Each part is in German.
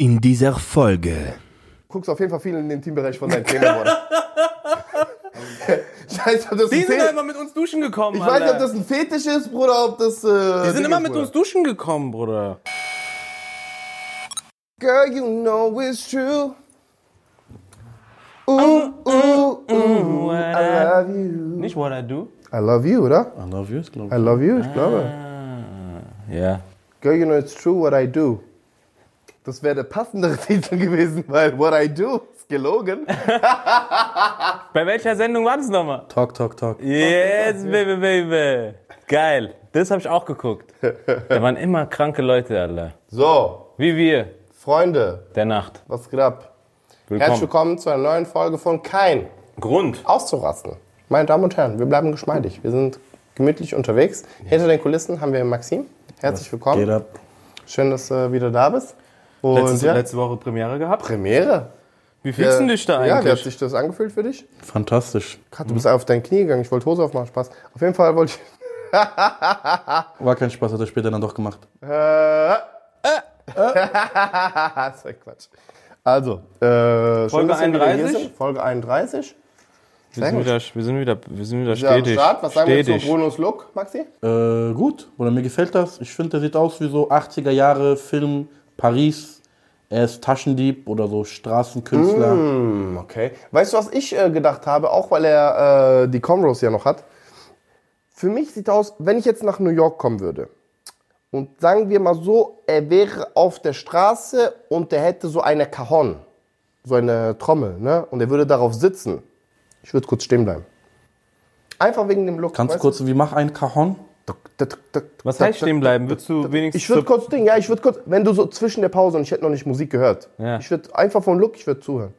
In dieser Folge. guckst auf jeden Fall viel in den Teambereich von deinen Trainern, Bruder. Scheiße, ob das Die ein sind Fe immer mit uns duschen gekommen, Ich weiß nicht, ob das ein Fetisch ist, Bruder, ob das. Äh, Die sind immer mit uns duschen gekommen, Bruder. Girl, you know it's true. Ooh, ooh, ooh, I love you. Nicht what I do? I love you, oder? I love you, glaube I love you, ich glaube. Ja. Girl, you know it's true what I do. Das wäre der passendere Titel gewesen, weil what I do ist gelogen. Bei welcher Sendung war das nochmal? Talk, talk, talk. Yes, baby, baby. Geil. Das habe ich auch geguckt. Da waren immer kranke Leute, Alter. So, Wie wir. Freunde, Der Nacht. was geht ab? Willkommen. Herzlich willkommen zu einer neuen Folge von Kein Grund. auszurasten. Meine Damen und Herren, wir bleiben geschmeidig. Wir sind gemütlich unterwegs. Hinter den Kulissen haben wir Maxim. Herzlich willkommen. Geht ab. Schön, dass du wieder da bist. Und Letzte, ja, letzte Woche Premiere gehabt. Premiere. Wie fühlst du dich da Ja, wie hat eigentlich? sich das angefühlt für dich? Fantastisch. Gott, du bist auf dein Knie gegangen. Ich wollte Hose aufmachen. Spaß. Auf jeden Fall wollte ich. War kein Spaß, hat er später dann doch gemacht. Äh, das war Quatsch. Also, äh, schön, Folge wir hier 31? sind. Folge 31. wir, sind wieder, wir sind wieder, wir sind wieder stetig. Start. Was sagen wir stetig. zu Brunos Look, Maxi? Äh, gut. Oder mir gefällt das. Ich finde, der sieht aus wie so 80er Jahre Film Paris. Er ist Taschendieb oder so Straßenkünstler. Hm, okay. Weißt du, was ich äh, gedacht habe, auch weil er äh, die Comrose ja noch hat? Für mich sieht aus, wenn ich jetzt nach New York kommen würde und sagen wir mal so, er wäre auf der Straße und er hätte so eine Cajon, so eine Trommel, ne? Und er würde darauf sitzen. Ich würde kurz stehen bleiben. Einfach wegen dem Look. Kannst du kurz, wie mach ein Cajon? Was heißt stehen bleiben? Würdest du wenigstens Ich würde kurz Ding, ja, ich würde kurz, wenn du so zwischen der Pause und ich hätte noch nicht Musik gehört, Ja. ich würde einfach vom Look, ich würde zuhören.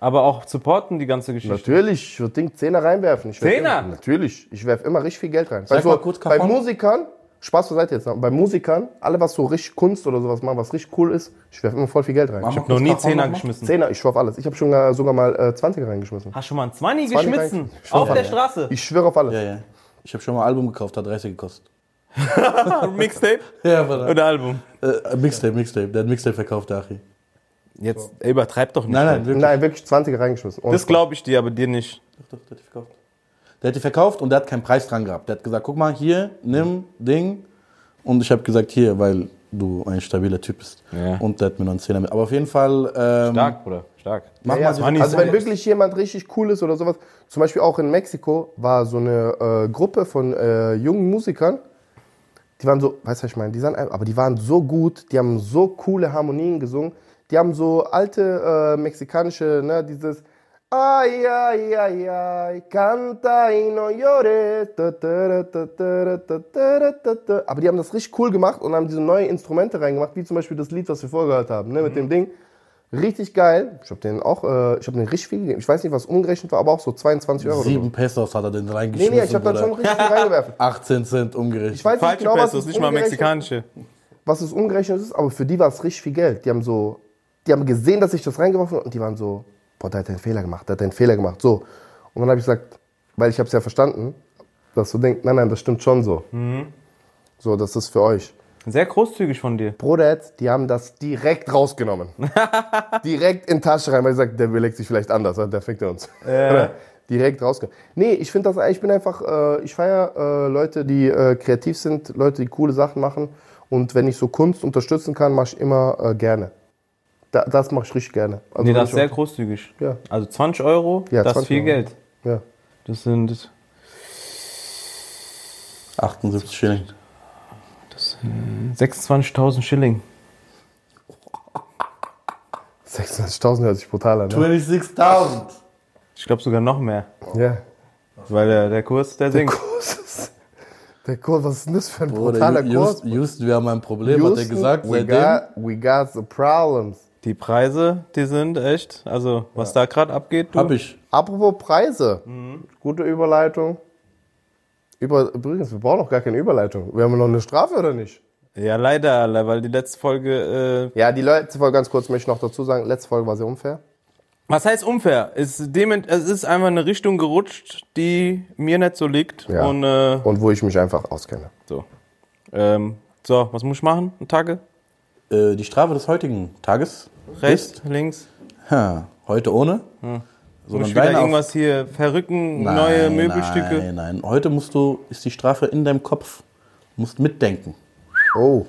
Aber auch supporten die ganze Geschichte. Natürlich, ich würde Ding Zehner reinwerfen. Ich Zehner? Immer, natürlich, ich werfe immer richtig viel Geld rein. Sag Weißt du, mal kurz, bei. Musikern, Spaß zur Seite jetzt, noch, bei Musikern, alle was so richtig Kunst oder sowas machen, was richtig cool ist, ich werfe immer voll viel Geld rein. Mach Ich mal hab Noch nie Zehner geschmissen. Zehner, ich schwör auf alles. Ich habe schon äh, sogar mal äh, 20er reingeschmissen. Hast schon mal ein 20 20 geschmissen? Auf der. Straße? Ich schwöre auf alles. Ja, ja. Ich habe schon mal ein Album gekauft, hat 30 gekostet. Mixtape? Ja, warte. Oder Album? Äh, Mixtape, Mixtape. Der hat Mixtape verkauft, der Achi. Jetzt ey, übertreib doch nicht. Nein, nein, wirklich. Nein, wirklich 20er reingeschmissen. Ohne Das glaube ich dir, aber dir nicht. Doch, der hat die verkauft. Der hat die verkauft und der hat keinen Preis dran gehabt. Der hat gesagt, guck mal, hier, nimm, Ding. Und ich habe gesagt, hier, weil du ein stabiler Typ bist. Ja. Und der hat mir noch einen Zehner mit. Aber auf jeden Fall, ähm, Stark, Bruder. Stark. mach Ja, mal ja, so. Money also wenn wirklich jemand richtig cool ist oder sowas, zum Beispiel auch in Mexiko war so eine äh, Gruppe von äh, jungen Musikern, die waren so, weißt du, was ich meine, die sind, ein- aber die waren so gut, die haben so coole Harmonien gesungen, die haben so alte äh, mexikanische, ne, dieses Ay, ay, ay, ay, canta y no llores. Aber die haben das richtig cool gemacht und haben diese neuen Instrumente reingemacht, wie zum Beispiel das Lied, was wir vorher gehört haben, ne, mit mhm. dem Ding. Richtig geil. Ich habe den auch, äh, ich habe den richtig viel gegeben. Ich weiß nicht, was umgerechnet war, aber auch so 22 Euro. Sieben Pesos hat er den reingeschmissen. Nee, nee, ich habe dann schon richtig viel reingewerfen. 18 Cent umgerechnet. Ich weiß Falsche nicht genau, Pesos, was nicht mal mexikanische. Was es umgerechnet ist, aber für die war es richtig viel Geld. Die haben so, die haben gesehen, dass ich das reingeworfen habe und die waren so, boah, der hat einen Fehler gemacht, der hat einen Fehler gemacht, so. Und dann habe ich gesagt, weil ich habe es ja verstanden, dass du denkst, nein, nein, das stimmt schon so. So, das ist für euch. Sehr großzügig von dir. Bruder, die haben das direkt rausgenommen. direkt in die Tasche rein, weil ich sag, der überlegt sich vielleicht anders, der fickt uns. direkt rausgenommen. Nee, ich finde das, ich bin einfach, äh, ich feiere äh, Leute, die äh, kreativ sind, Leute, die coole Sachen machen. Und wenn ich so Kunst unterstützen kann, mache ich immer äh, gerne. Da, das mache ich richtig gerne. Also Nee, das ist sehr großzügig. Ja. Also 20 Euro, Ja, das 20 ist viel Euro. Geld. Ja. Das sind 78 Schilling. 26.000 Schilling. 26.000 hört sich brutal an. Ne? 26.000. Ich glaube sogar noch mehr. Ja. Weil der, der Kurs, der sinkt. Kurs ist, der Kurs, was ist denn das für ein Bruder, brutaler Kurs? Houston, Houston, wir haben ein Problem, hat er Houston, gesagt. we got, we got the problems. Die Preise, die sind echt, also was da gerade abgeht, du. Hab ich. Apropos Preise. Gute Überleitung. Über, übrigens, wir brauchen noch gar keine Überleitung. Wir haben noch eine Strafe oder nicht? Ja, leider, weil die letzte Folge, äh, Ja, die letzte Folge, ganz kurz möchte ich noch dazu sagen, letzte Folge war sehr unfair. was heißt unfair? Es, dement es ist einfach eine Richtung gerutscht, die mir nicht so liegt. Ja. Und äh, Und wo ich mich einfach auskenne. so. Ähm, so, was muss ich machen? Tage? Äh, die Strafe des heutigen Tages Rechts, links. Ha, heute ohne. Muss Sondern ich wieder irgendwas hier verrücken, Nein, neue Möbelstücke? Nein, nein. Heute musst du, ist die Strafe in deinem Kopf. Du musst mitdenken. Oh,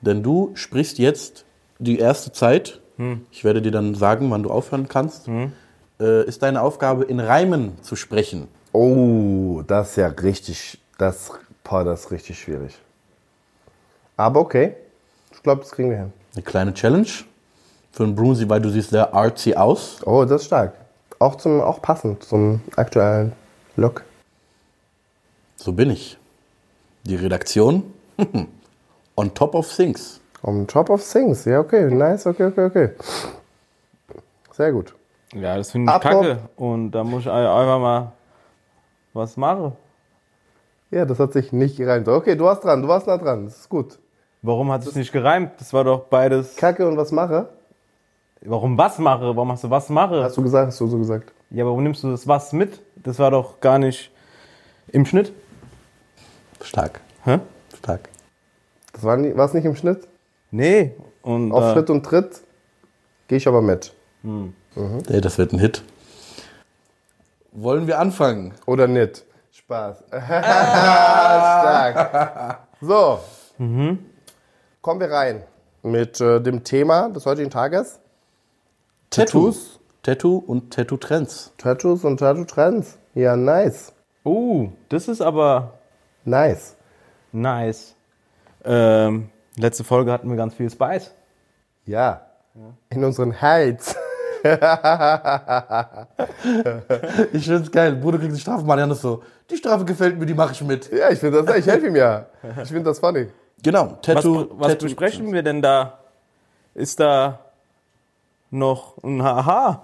Denn du sprichst jetzt die erste Zeit. Hm. Ich werde dir dann sagen, wann du aufhören kannst. Äh, ist deine Aufgabe, in Reimen zu sprechen. oh, das ist ja richtig, das, boah, das ist richtig schwierig. Aber okay, ich glaube, das kriegen wir hin. Eine kleine Challenge für einen Brunsy, weil du siehst sehr artsy aus. Oh, das ist stark. Auch, zum, auch passend zum aktuellen Look. So bin ich. Die Redaktion on top of things. On top of things. Ja, okay, nice, okay, okay, okay. Sehr gut. Ja, das finde ich Apro- kacke. Und da muss ich einfach mal was machen. Ja, das hat sich nicht gereimt. Okay, du warst dran, du warst nah dran. Das ist gut. Warum hat es nicht gereimt? Das war doch beides. Kacke und was mache? Warum was mache? Warum hast du was mache? Hast du gesagt, hast du so gesagt. Ja, warum nimmst du das was mit? Das war doch gar nicht im Schnitt. Stark. Hä? Stark. Das war nie- war's nicht im Schnitt? Nee. Und Auf äh, Schritt und Tritt gehe ich aber mit. Ey, das wird ein Hit. Wollen wir anfangen? Oder nicht? Spaß. Stark. So. Kommen wir rein mit äh, dem Thema des heutigen Tages. Tattoos? Tattoo und Tattoo-Trends. Tattoos und Tattoo-Trends. Ja, nice. uh, das ist aber Nice. nice. Ähm, letzte Folge hatten wir ganz viel Spice. Ja. In unseren Heights. Ich find's geil. Bruder kriegt die Strafe, Marianne ist so, die Strafe gefällt mir, die mache ich mit. Ja, ich finde das, ich helfe ihm ja. Ich finde das funny. Genau, Was, Tattoo. was Tattoo besprechen wir denn da? Ist da noch ein Haha?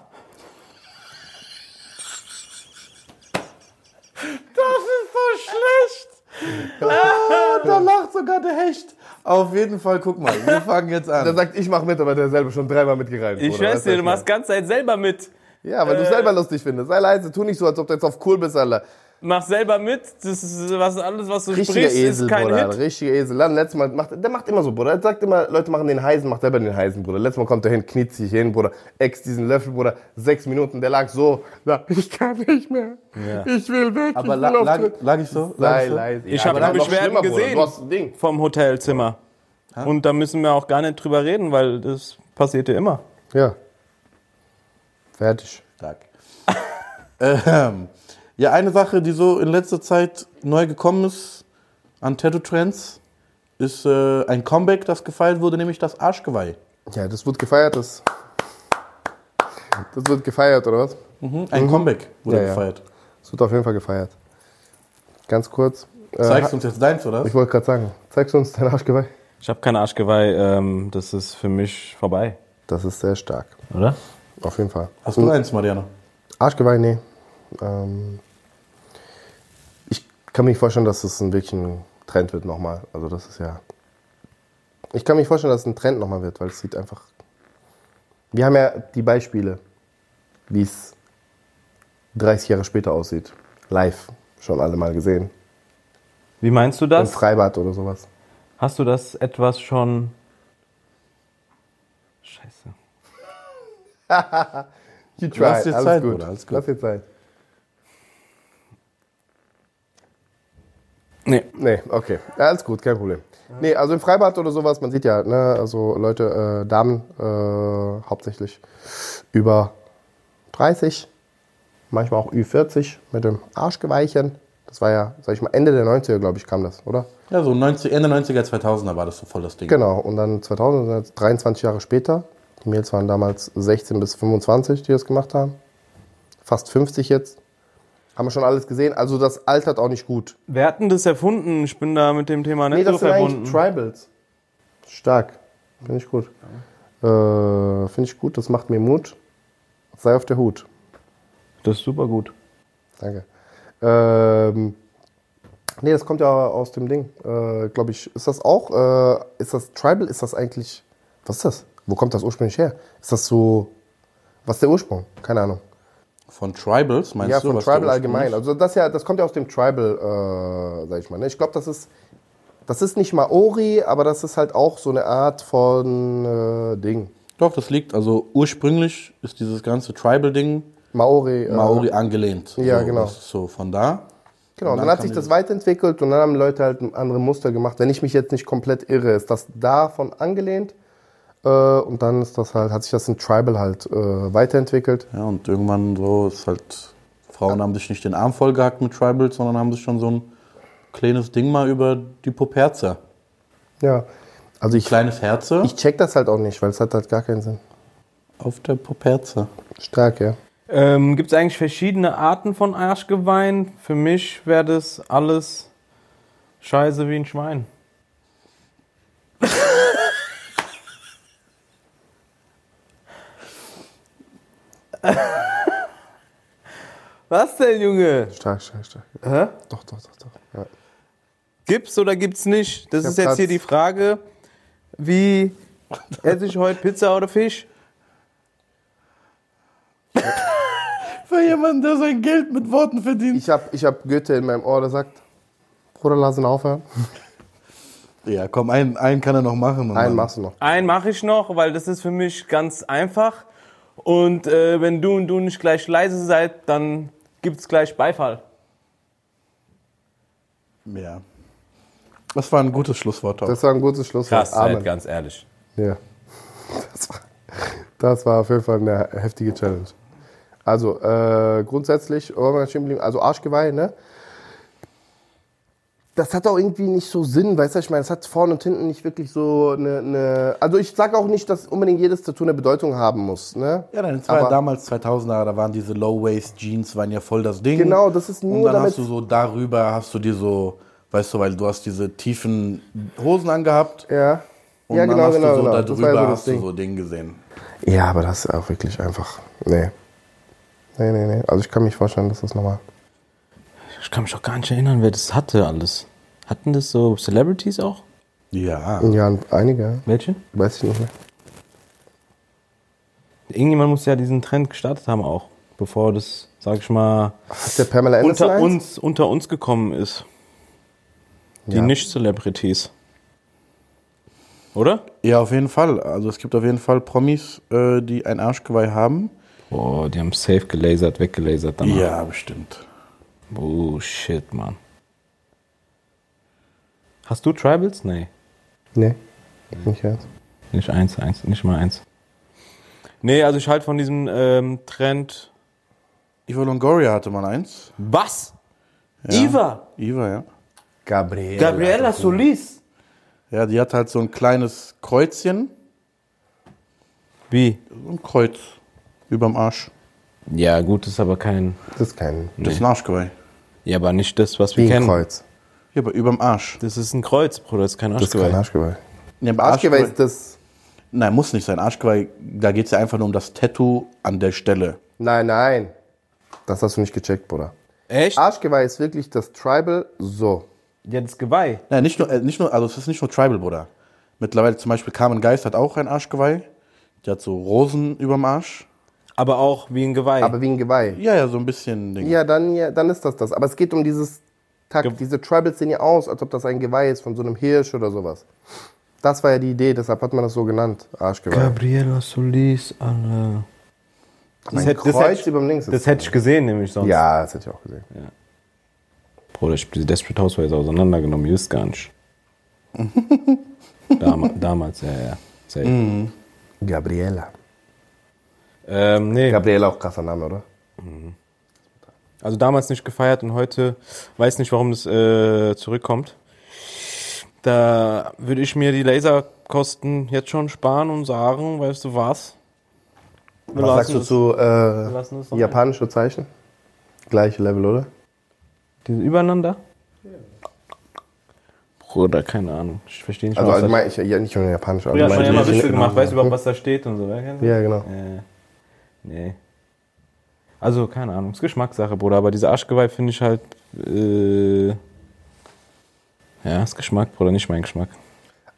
Das ist so schlecht. Ah, da lacht sogar der Hecht. Auf jeden Fall, guck mal, wir fangen jetzt Der an. sagt, ich mach mit, aber der selber schon dreimal mitgereimt. Ich schwör's dir, was du machst ganze Zeit selber mit. Ja, weil du selber lustig findest. Sei leise, tu nicht so, als ob du jetzt auf cool bist, Alter. Mach selber mit. Das ist was, alles, was du Richtiger sprichst, Esel, ist kein Bruder. Hit. Richtiger Esel. Dann letztes Mal macht, der macht immer so, Bruder. Er sagt immer, Leute machen den Heisen, macht selber den Heisen, Bruder. Letztes Mal kommt er hin, kniet sich hin, Bruder. Ex diesen Löffel, Bruder. Sechs Minuten, der lag so. Na, ich kann nicht mehr. Ich will weg. Aber ich la, will auf lag, lag ich so? Lag Sei ich so? leise. Ich Ja, habe aber die Beschwerden gesehen Du hast ein Ding. vom Hotelzimmer. Und da müssen wir auch gar nicht drüber reden, weil das passiert ja immer. Ja. Fertig. Stark. ähm, ja, eine Sache, die so in letzter Zeit neu gekommen ist an Tattoo-Trends, ist äh, ein Comeback, das gefeiert wurde, nämlich das Arschgeweih. Ja, das wird gefeiert, das. Das wird gefeiert, oder was? Ein Comeback wurde Ja, ja. gefeiert. Das wird auf jeden Fall gefeiert. Ganz kurz. Äh, Zeigst du uns jetzt deins, oder? Ich wollte gerade sagen, zeigst du uns dein Arschgeweih? Ich habe kein Arschgeweih, ähm, das ist für mich vorbei. Das ist sehr stark. Oder? Auf jeden Fall. Hast du eins, Mariana? Arschgeweih, nee. Ähm, kann mir vorstellen, dass es ein wirklich ein Trend wird nochmal. Also das ist ja. Ich kann mir vorstellen, dass es ein Trend nochmal wird, weil es sieht einfach. Wir haben ja die Beispiele, wie es 30 Jahre später aussieht. Live. Schon alle mal gesehen. Wie meinst du Im das? Freibad oder sowas. Hast du das etwas schon. Scheiße. You try. Lass dir alles Zeit, gut. Bruder, alles gut. Lass dir Zeit. Nee. Nee, okay. Ja, alles gut, kein Problem. Nee, also im Freibad oder sowas, man sieht ja, ne, also Leute, äh, Damen äh, hauptsächlich über 30, manchmal auch Ü40 mit dem Arschgeweichen. Das war ja, sag ich mal, Ende der 90er, glaube ich, kam das, oder? Ja, so 90, Ende 90er, 2000er war das so voll das Ding. Genau, und dann 2000, also 23 Jahre später, die Mädels waren damals 16 bis 25, die das gemacht haben. Fast 50 jetzt. Haben wir schon alles gesehen. Also das altert auch nicht gut. Wer hat denn das erfunden? Ich bin da mit dem Thema nicht Nee, so das sind verbunden. eigentlich Tribals. Stark. Finde ich gut. Äh, Finde ich gut, das macht mir Mut. Sei auf der Hut. Das ist super gut. Danke. Ähm, nee, das kommt ja aus dem Ding. Äh, Glaube ich. Ist das auch, äh, ist das Tribal? Ist das eigentlich, was ist das? Wo kommt das ursprünglich her? Ist das so, was ist der Ursprung? Keine Ahnung. Von Tribals, meinst Ja, du? von was der Tribal allgemein. Also das ja, das kommt ja aus dem Tribal, äh, sag ich mal. Ne? Ich glaube, das ist Das ist nicht Maori, aber das ist halt auch so eine Art von äh, Ding. Doch, das liegt, also ursprünglich ist dieses ganze Tribal-Ding Maori. Äh, Maori angelehnt. Ja, so, genau. So von da. Genau, Und dann, dann hat sich das weiterentwickelt und dann haben Leute halt andere Muster gemacht. Wenn ich mich jetzt nicht komplett irre, ist das davon angelehnt. Äh, und dann ist das halt, hat sich das in Tribal halt äh, weiterentwickelt. Ja, und irgendwann so ist halt, Frauen haben sich nicht den Arm vollgehackt mit Tribal, sondern haben sich schon so ein kleines Ding mal über die Poperze. Ja. Also ich, Kleines Herze ich check das halt auch nicht, weil es hat halt gar keinen Sinn. auf der Poperze. Stark, ja. Ähm, Gibt es eigentlich verschiedene Arten von Arschgeweihen? Für mich wäre das alles scheiße wie ein Schwein. Was denn, Junge? Stark, stark, stark. Hä? Doch, doch, doch, doch. Ja. Gibt's oder gibt's nicht? Das Ich ist hab jetzt grad- hier die Frage. Wie esse ich heute Pizza oder Fisch? Für jemanden, der sein Geld mit Worten verdient. Ich habe ich hab Goethe in meinem Ohr, der sagt, Bruder, lass ihn aufhören. Ja, komm, einen, einen kann er noch machen. Einen machst du noch. Einen mache ich noch, weil das ist für mich ganz einfach. Und äh, wenn du und du nicht gleich leise seid, dann gibt's gleich Beifall. Ja. Das war ein gutes Schlusswort. Auch. Das war ein gutes Schlusswort. Krass, Amen. halt, ganz ehrlich. Ja. Das war, das war auf jeden Fall eine heftige Challenge. Also, äh, grundsätzlich, also Arschgeweih, ne? Das hat auch irgendwie nicht so Sinn, weißt du, ich meine, es hat vorne und hinten nicht wirklich so eine, eine also ich sage auch nicht, dass unbedingt jedes Tattoo eine Bedeutung haben muss, ne? ja, dann war ja damals 2000er, da waren diese Low-Waist-Jeans, waren ja voll das Ding. Genau, das ist Und nur dann damit, hast du so darüber, hast du dir so, weißt du, weil du hast diese tiefen Hosen angehabt. ja. Und ja, dann genau, hast genau, du so genau. da Das war drüber ja so hast du Ding. so Ding gesehen. Ja, aber das ist auch wirklich einfach, nee. Nee, nee, nee. Also ich kann mich vorstellen, dass das nochmal. Ich kann mich auch gar nicht erinnern, wer das hatte alles. Hatten das so Celebrities auch? Ja. Ja, einige, Welche? weiß ich nicht mehr. Irgendjemand muss ja diesen Trend gestartet haben auch, bevor das, sag ich mal, Hat der Pamela Anderson unter eins? uns, unter uns gekommen ist. Die Ja. Nicht-Celebrities. Oder? Ja, auf jeden Fall. Also es gibt auf jeden Fall Promis, äh, die ein Arschgeweih haben. Boah, die haben safe gelasert, weggelasert danach. Ja, bestimmt. Oh, shit, Mann. Hast du Tribals? Nee. Nee, nicht jetzt. Nicht eins, eins, nicht mal eins. Nee, also ich halte von diesem ähm, Trend. Eva Longoria hatte mal eins. Was? Iva! Eva, ja. Gabriela. Gabriela Solis! Ja, die hat halt so ein kleines Kreuzchen. Wie? So ein Kreuz überm Arsch. Ja, gut, das ist aber kein. Das ist kein Das ist ein Arschgeweih. Ja, aber nicht das, was wir wie ein kennen. Kreuz. Ja, aber überm Arsch. Das ist ein Kreuz, Bruder, das ist kein Das ist kein Arschgeweih. Arschgeweih. Ja, aber Arschgeweih ist das. Nein, muss nicht sein. Arschgeweih, da geht es ja einfach nur um das Tattoo an der Stelle. Nein, nein. Das hast du nicht gecheckt, Bruder. Echt? Arschgeweih ist wirklich das Tribal so. Ja, das Geweih. Nein, nicht nur, äh, nicht nur, also es ist nicht nur Tribal, Bruder. Mittlerweile zum Beispiel Carmen Geist hat auch ein Arschgeweih. Die hat so Rosen überm Arsch. Aber auch wie ein Geweih. Aber wie ein Geweih. Ja, ja, so ein bisschen Ding. Ja, dann, ja, dann ist das das. Aber es geht um dieses Takt. Ge- Diese Tribals sehen ja aus, als ob das ein Geweih ist von so einem Hirsch oder sowas. Das war ja die Idee, deshalb hat man das so genannt. Arschgeweih. Gabriela Solis, alle. Mein hätte- das Kreuz hätte ich- über dem Links ist. Das hätte ich gesehen, nämlich sonst. ja, das hätte ich auch gesehen. Bruder, ich hab die Desperate Housewives auseinandergenommen, just gar nicht. Dam damals, ja, ja. Safe. Gabriela. Ähm, nee, Gabriela auch krasser Name, oder? also damals nicht gefeiert und heute weiß nicht, warum das äh, zurückkommt. Da würde ich mir die Laserkosten jetzt schon sparen und sagen, weißt du was? Wir Was sagst du lassen zu äh, es japanische Zeichen? Gleiche Level, oder? Diese übereinander? Bruder, keine Ahnung. Ich verstehe nicht, Also was da allgemein, ich, ja, nicht nur japanisch, Früher hat man ja immer Witze gemacht, weißt du überhaupt, was da steht und so. Ja, genau. Äh, nee. Also, keine Ahnung, ist Geschmackssache, Bruder, aber diese Arschgeweih finde ich halt. Äh, ja, ist Geschmack, Bruder, nicht mein Geschmack.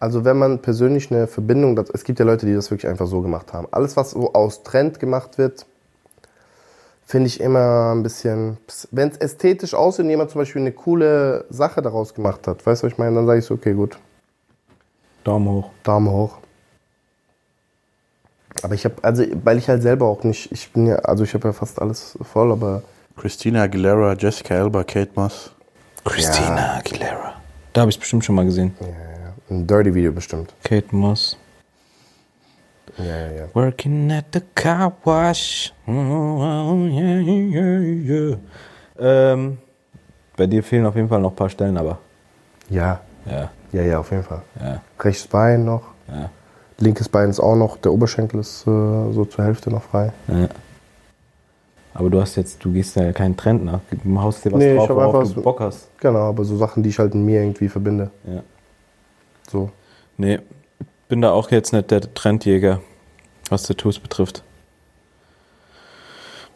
Also wenn man persönlich eine Verbindung, das, es gibt ja Leute, die das wirklich einfach so gemacht haben. Alles, was so aus Trend gemacht wird, finde ich immer ein bisschen, wenn es ästhetisch aussieht und jemand zum Beispiel eine coole Sache daraus gemacht hat, weißt du, was ich meine, dann sage ich so, okay, gut, Daumen hoch. Daumen hoch. Aber ich habe, also, weil ich halt selber auch nicht, ich bin ja, also ich habe ja fast alles voll, aber Christina Aguilera, Jessica Alba, Kate Moss. Christina Aguilera. Da habe ich es bestimmt schon mal gesehen. ein Dirty-Video bestimmt. Kate Moss. Ja, ja, ja. Working at the car wash. Oh, yeah, yeah, yeah. Ähm, bei dir fehlen auf jeden Fall noch ein paar Stellen, aber. Ja, Ja, ja, ja, auf jeden Fall. ja, Rechtes Bein noch, ja. Linkes Bein ist auch noch, der Oberschenkel ist äh, so zur Hälfte noch frei. ja. Aber du hast jetzt, du gehst ja keinen Trend nach. Du haust dir was Nee, ich drauf, hab worauf einfach du so- Bock hast. Genau, aber so Sachen, die ich halt in mir irgendwie verbinde. Ja. So. Nee, bin da auch jetzt nicht der Trendjäger, was Tattoos betrifft.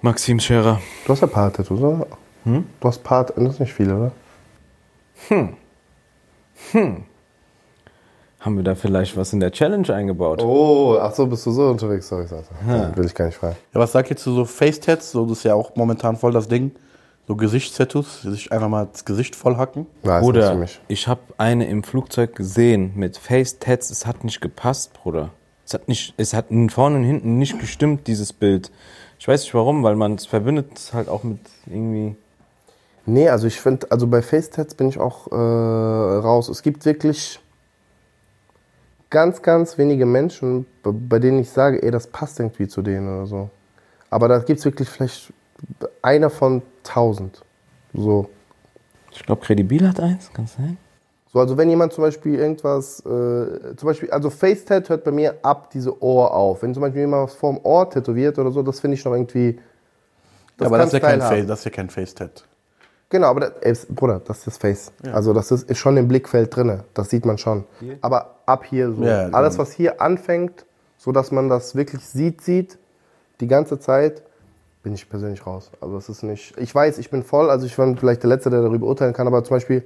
Maxim Scherer. Du hast ja ein paar Tattoos, oder? Hm? Du hast ein paar, das ist nicht viele, oder? Haben wir da vielleicht was in der Challenge eingebaut? Oh, ach so, bist du so unterwegs, sorry, sorry. sorry. Will ich gar nicht fragen. Ja, was sagt ihr zu so Face-Tats? So, das ist ja auch momentan voll das Ding. So Gesichtstattoos, sich einfach mal das Gesicht vollhacken. Ja, ist nichts für Bruder, mich. ich habe eine im Flugzeug gesehen mit Face-Tats. Es hat nicht gepasst, Bruder. Es hat, nicht, es hat vorne und hinten nicht gestimmt, dieses Bild. Ich weiß nicht warum, weil man es verbindet halt auch mit irgendwie. Nee, also ich finde, also bei Facetats bin ich auch äh, raus. Es gibt wirklich ganz, ganz wenige Menschen, bei, denen ich sage, ey, das passt irgendwie zu denen oder so. Aber da gibt es wirklich vielleicht einer von tausend. So. Ich glaube, Credibil hat eins, kann es sein? So, also wenn jemand zum Beispiel irgendwas, äh, zum Beispiel, also Face-Tat hört bei mir ab diese Ohr auf. Wenn zum Beispiel jemand was vorm Ohr tätowiert oder so, das finde ich noch irgendwie. Ja, aber das ist ja, kein. Face, das ist ja kein Face-Tat. Genau, aber das, ey, Bruder, das ist das Face. Also das ist, ist schon im Blickfeld drinne. Das sieht man schon. Aber ab hier so. Ja, alles, was hier anfängt, so dass man das wirklich sieht, sieht, die ganze Zeit, bin ich persönlich raus. Also das ist nicht. Ich weiß, ich bin voll, also ich bin vielleicht der Letzte, der darüber urteilen kann, aber zum Beispiel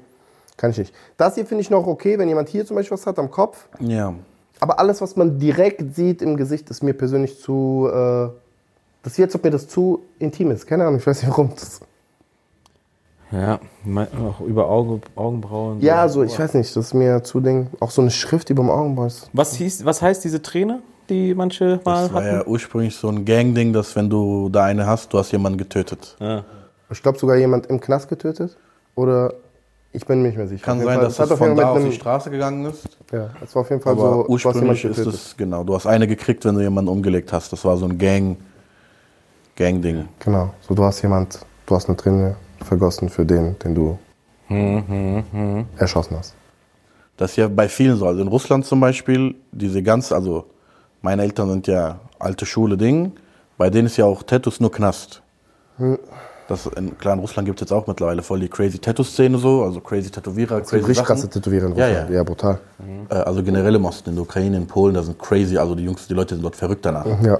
kann ich nicht. Das hier finde ich noch okay, wenn jemand hier zum Beispiel was hat am Kopf. Ja. Aber alles, was man direkt sieht im Gesicht, ist mir persönlich zu. Äh, das ist wie, als ob mir das zu intim ist. Keine Ahnung, ich weiß nicht warum. Das, Ja, auch über Auge, Augenbrauen. Ja, so, ich weiß nicht, das ist mir zu Ding. Auch so eine Schrift über dem Augenbrauen. ist- Was, hieß, was heißt diese Träne, die manche mal Das war hatten? ja ursprünglich so ein Gang-Ding, dass wenn du da eine hast, du hast jemanden getötet. Ja. Ich glaube sogar jemand im Knast getötet. Oder ich bin mir nicht mehr sicher. Kann sein, Fall- dass es das von da auf die Straße gegangen ist. Ja, es war auf jeden Fall Aber so, ursprünglich ist es, genau, du hast eine gekriegt, wenn du jemanden umgelegt hast. Das war so ein Gang, Gang-Ding. Genau, so du hast jemand, du hast eine Träne vergossen für den, den du erschossen hast. Das ist ja bei vielen so. Also in Russland zum Beispiel, diese ganz, also meine Eltern sind ja alte Schule Ding. Bei denen ist ja auch Tattoos nur Knast. Das, in, klar, in Russland gibt es jetzt auch mittlerweile voll die crazy Tattoo-Szene so, also crazy Tätowierer, Das sind crazy richtig Sachen. krasse Tätowierer in Ja, Russland. ja. ja, brutal. Äh, also generell im Osten, in der Ukraine, in Polen, da sind crazy, also die Jungs, die Leute sind dort verrückt danach. Ja.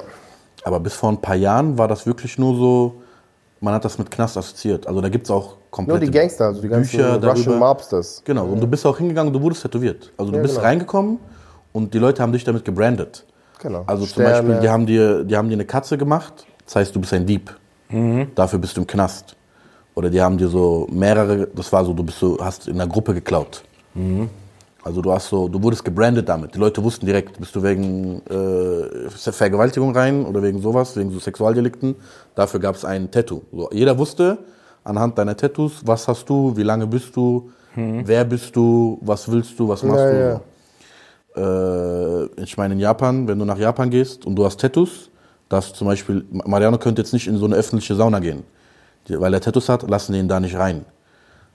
Aber bis vor ein paar Jahren war das wirklich nur so, man hat das mit Knast assoziiert. Also da gibt es auch Nur komplette die Gangster, also die ganzen Bücher darüber. Russian Mobsters. Genau, und du bist auch hingegangen, du wurdest tätowiert. Also du Ja, bist genau. reingekommen und die Leute haben dich damit gebrandet. Genau. Also zum Sterne. Beispiel, die haben, dir, die haben dir eine Katze gemacht, das heißt, du bist ein Dieb. Dafür bist du im Knast. Oder die haben dir so mehrere, das war so, du bist so, hast in einer Gruppe geklaut. Also du hast so, du wurdest gebrandet damit. Die Leute wussten direkt, bist du wegen äh, Vergewaltigung rein oder wegen sowas, wegen so Sexualdelikten. Dafür gab es ein Tattoo. So, jeder wusste anhand deiner Tattoos, was hast du, wie lange bist du, wer bist du, was willst du, was machst Ja, du. ja. Äh, ich meine in Japan, wenn du nach Japan gehst und du hast Tattoos, dass zum Beispiel, Mariano könnte jetzt nicht in so eine öffentliche Sauna gehen. Weil er Tattoos hat, lassen die ihn da nicht rein.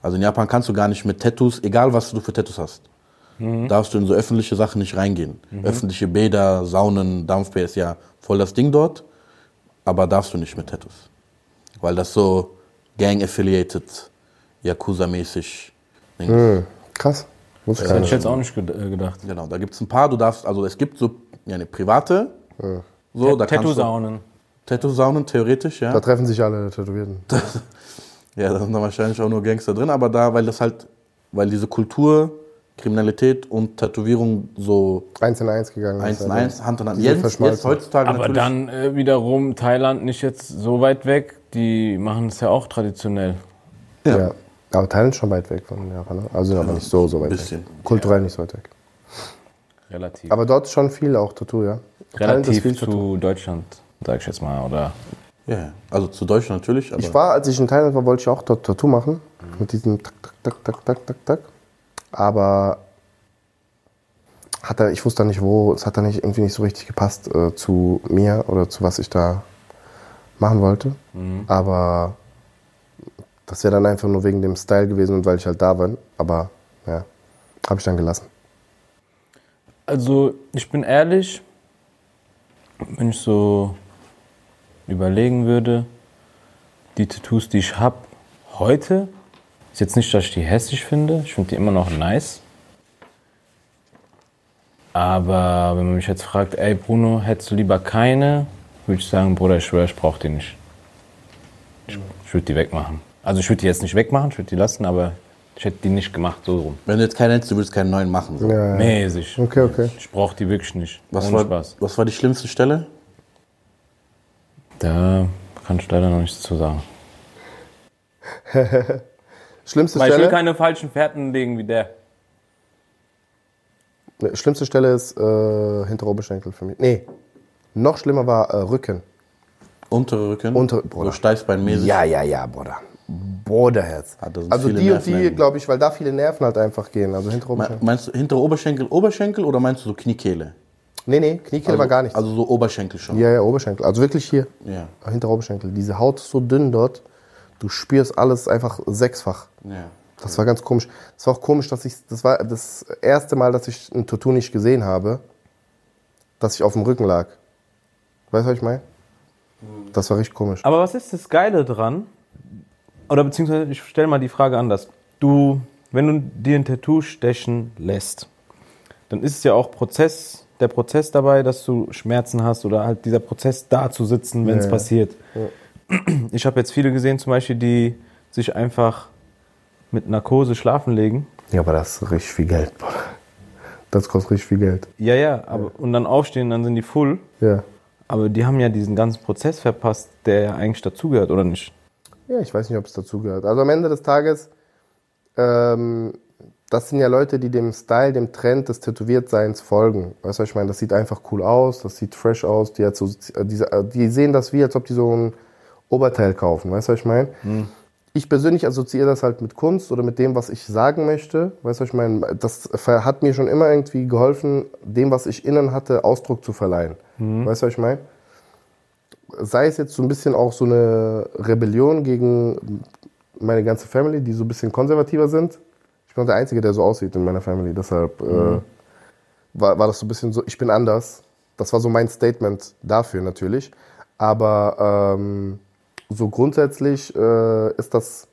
Also in Japan kannst du gar nicht mit Tattoos, egal was du für Tattoos hast, darfst du in so öffentliche Sachen nicht reingehen. Öffentliche Bäder, Saunen, Dampfbär ist ja voll das Ding dort, aber darfst du nicht mit Tattoos. Weil das so gang-affiliated, Yakuza-mäßig Ding ist. Hm, krass. Muss ich Das hätte ich jetzt auch nicht äh, gedacht. Genau, da gibt es ein paar, du darfst, also es gibt so ja, eine private, so, da kannst du, Tattoo-Saunen. Tattoo-Saunen, theoretisch, ja. Da treffen sich alle Tätowierten. Ja, da sind dann wahrscheinlich auch nur Gangster drin, aber da, weil das halt, weil diese Kultur, Kriminalität und Tätowierung so Eins in eins gegangen eins ist. in also. eins, Hand in Hand. Jetzt, jetzt heutzutage Aber natürlich. dann äh, wiederum Thailand nicht jetzt so weit weg. die machen es ja auch traditionell. Ja. Aber Thailand ist schon weit weg von Japan. Ne? Also aber nicht so, so weit bisschen. weg. Kulturell nicht so weit weg. Relativ. Aber dort ist schon viel auch Tattoo, ja. Thailand ist Relativ viel zu Tattoo. Deutschland, sag ich jetzt mal. Oder Ja, ja. also zu Deutschland natürlich, aber Ich war, als ich in Thailand war, wollte ich auch dort Tattoo machen. Mit diesem Tak, Tak, Tak, Tak, Tak, Tak, Tak. Aber hat er, ich wusste nicht wo, es hat dann nicht, irgendwie nicht so richtig gepasst äh, zu mir oder zu was ich da machen wollte. Aber das wäre dann einfach nur wegen dem Style gewesen und weil ich halt da war. Aber ja, habe ich dann gelassen. Also, ich bin ehrlich, wenn ich so überlegen würde, die Tattoos, die ich habe heute, ist jetzt nicht, dass ich die hässlich finde. Ich finde die immer noch nice. Aber wenn man mich jetzt fragt, ey Bruno, hättest du lieber keine, würde ich sagen, Bruder, ich schwöre, ich brauche die nicht. Ich, ich würde die wegmachen. Also ich würde die jetzt nicht wegmachen, ich würde die lassen, aber ich hätte die nicht gemacht, so rum. wenn du jetzt keinen hättest, du würdest keinen neuen machen. So. Ja, ja. Mäßig. Okay, okay. Ich brauche die wirklich nicht. Was, Ohne war, Spaß. was war die schlimmste Stelle? Da kann ich leider noch nichts zu sagen. Schlimmste Weil ich will Stelle, keine falschen Fährten legen wie der. schlimmste Stelle ist äh, hinter Oberschenkel für mich. Nee, noch schlimmer war äh, Rücken. Untere Rücken? Untere- so Bruder. Steißbeinmäßig? Ja, ja, ja, Bruder. Bruderherz. Ah, Also die und die, glaube ich, weil da viele Nerven halt einfach gehen. Also hinter Me- Oberschenkel. Meinst du hintere Oberschenkel, Oberschenkel oder meinst du so Kniekehle? Nee, nee, Kniekehle Also, war gar nichts. Also so Oberschenkel schon. ja, ja, Oberschenkel. Also wirklich hier, Ja. hinter Oberschenkel. Diese Haut ist so dünn dort. Du spürst alles einfach sechsfach. ja. Das war ganz komisch. Das war auch komisch, dass ich, das war das erste Mal, dass ich ein Tattoo nicht gesehen habe, dass ich auf dem Rücken lag. Weißt du, was ich meine? Das war richtig komisch. Aber was ist das Geile dran? Oder beziehungsweise, ich stelle mal die Frage anders. Du, wenn du dir ein Tattoo stechen lässt, dann ist es ja auch Prozess, der Prozess dabei, dass du Schmerzen hast oder halt dieser Prozess da zu sitzen, wenn es Ja, ja. Ich habe jetzt viele gesehen, zum Beispiel, die sich einfach mit Narkose schlafen legen. Ja, aber das ist richtig viel Geld. Das kostet richtig viel Geld. Ja, ja, aber, und dann aufstehen, dann sind die full. Ja. Aber die haben ja diesen ganzen Prozess verpasst, der ja eigentlich dazugehört, oder nicht? Ja, ich weiß nicht, ob es dazugehört. Also am Ende des Tages, ähm, das sind ja Leute, die dem Style, dem Trend des Tätowiertseins folgen. Weißt du, was ich meine? Das sieht einfach cool aus, das sieht fresh aus. Die, so, äh, die sehen das wie, als ob die so ein Oberteil kaufen. Weißt du, was ich meine? Ich persönlich assoziiere das halt mit Kunst oder mit dem, was ich sagen möchte. Weißt du, was ich meine? Das hat mir schon immer irgendwie geholfen, dem, was ich innen hatte, Ausdruck zu verleihen. Weißt du, was ich meine? sei es jetzt so ein bisschen auch so eine Rebellion gegen meine ganze Family, die so ein bisschen konservativer sind. Ich bin auch der Einzige, der so aussieht in meiner Family. Deshalb äh, war, war das so ein bisschen so, ich bin anders. Das war so mein Statement dafür natürlich. Aber ähm, so grundsätzlich äh, ist das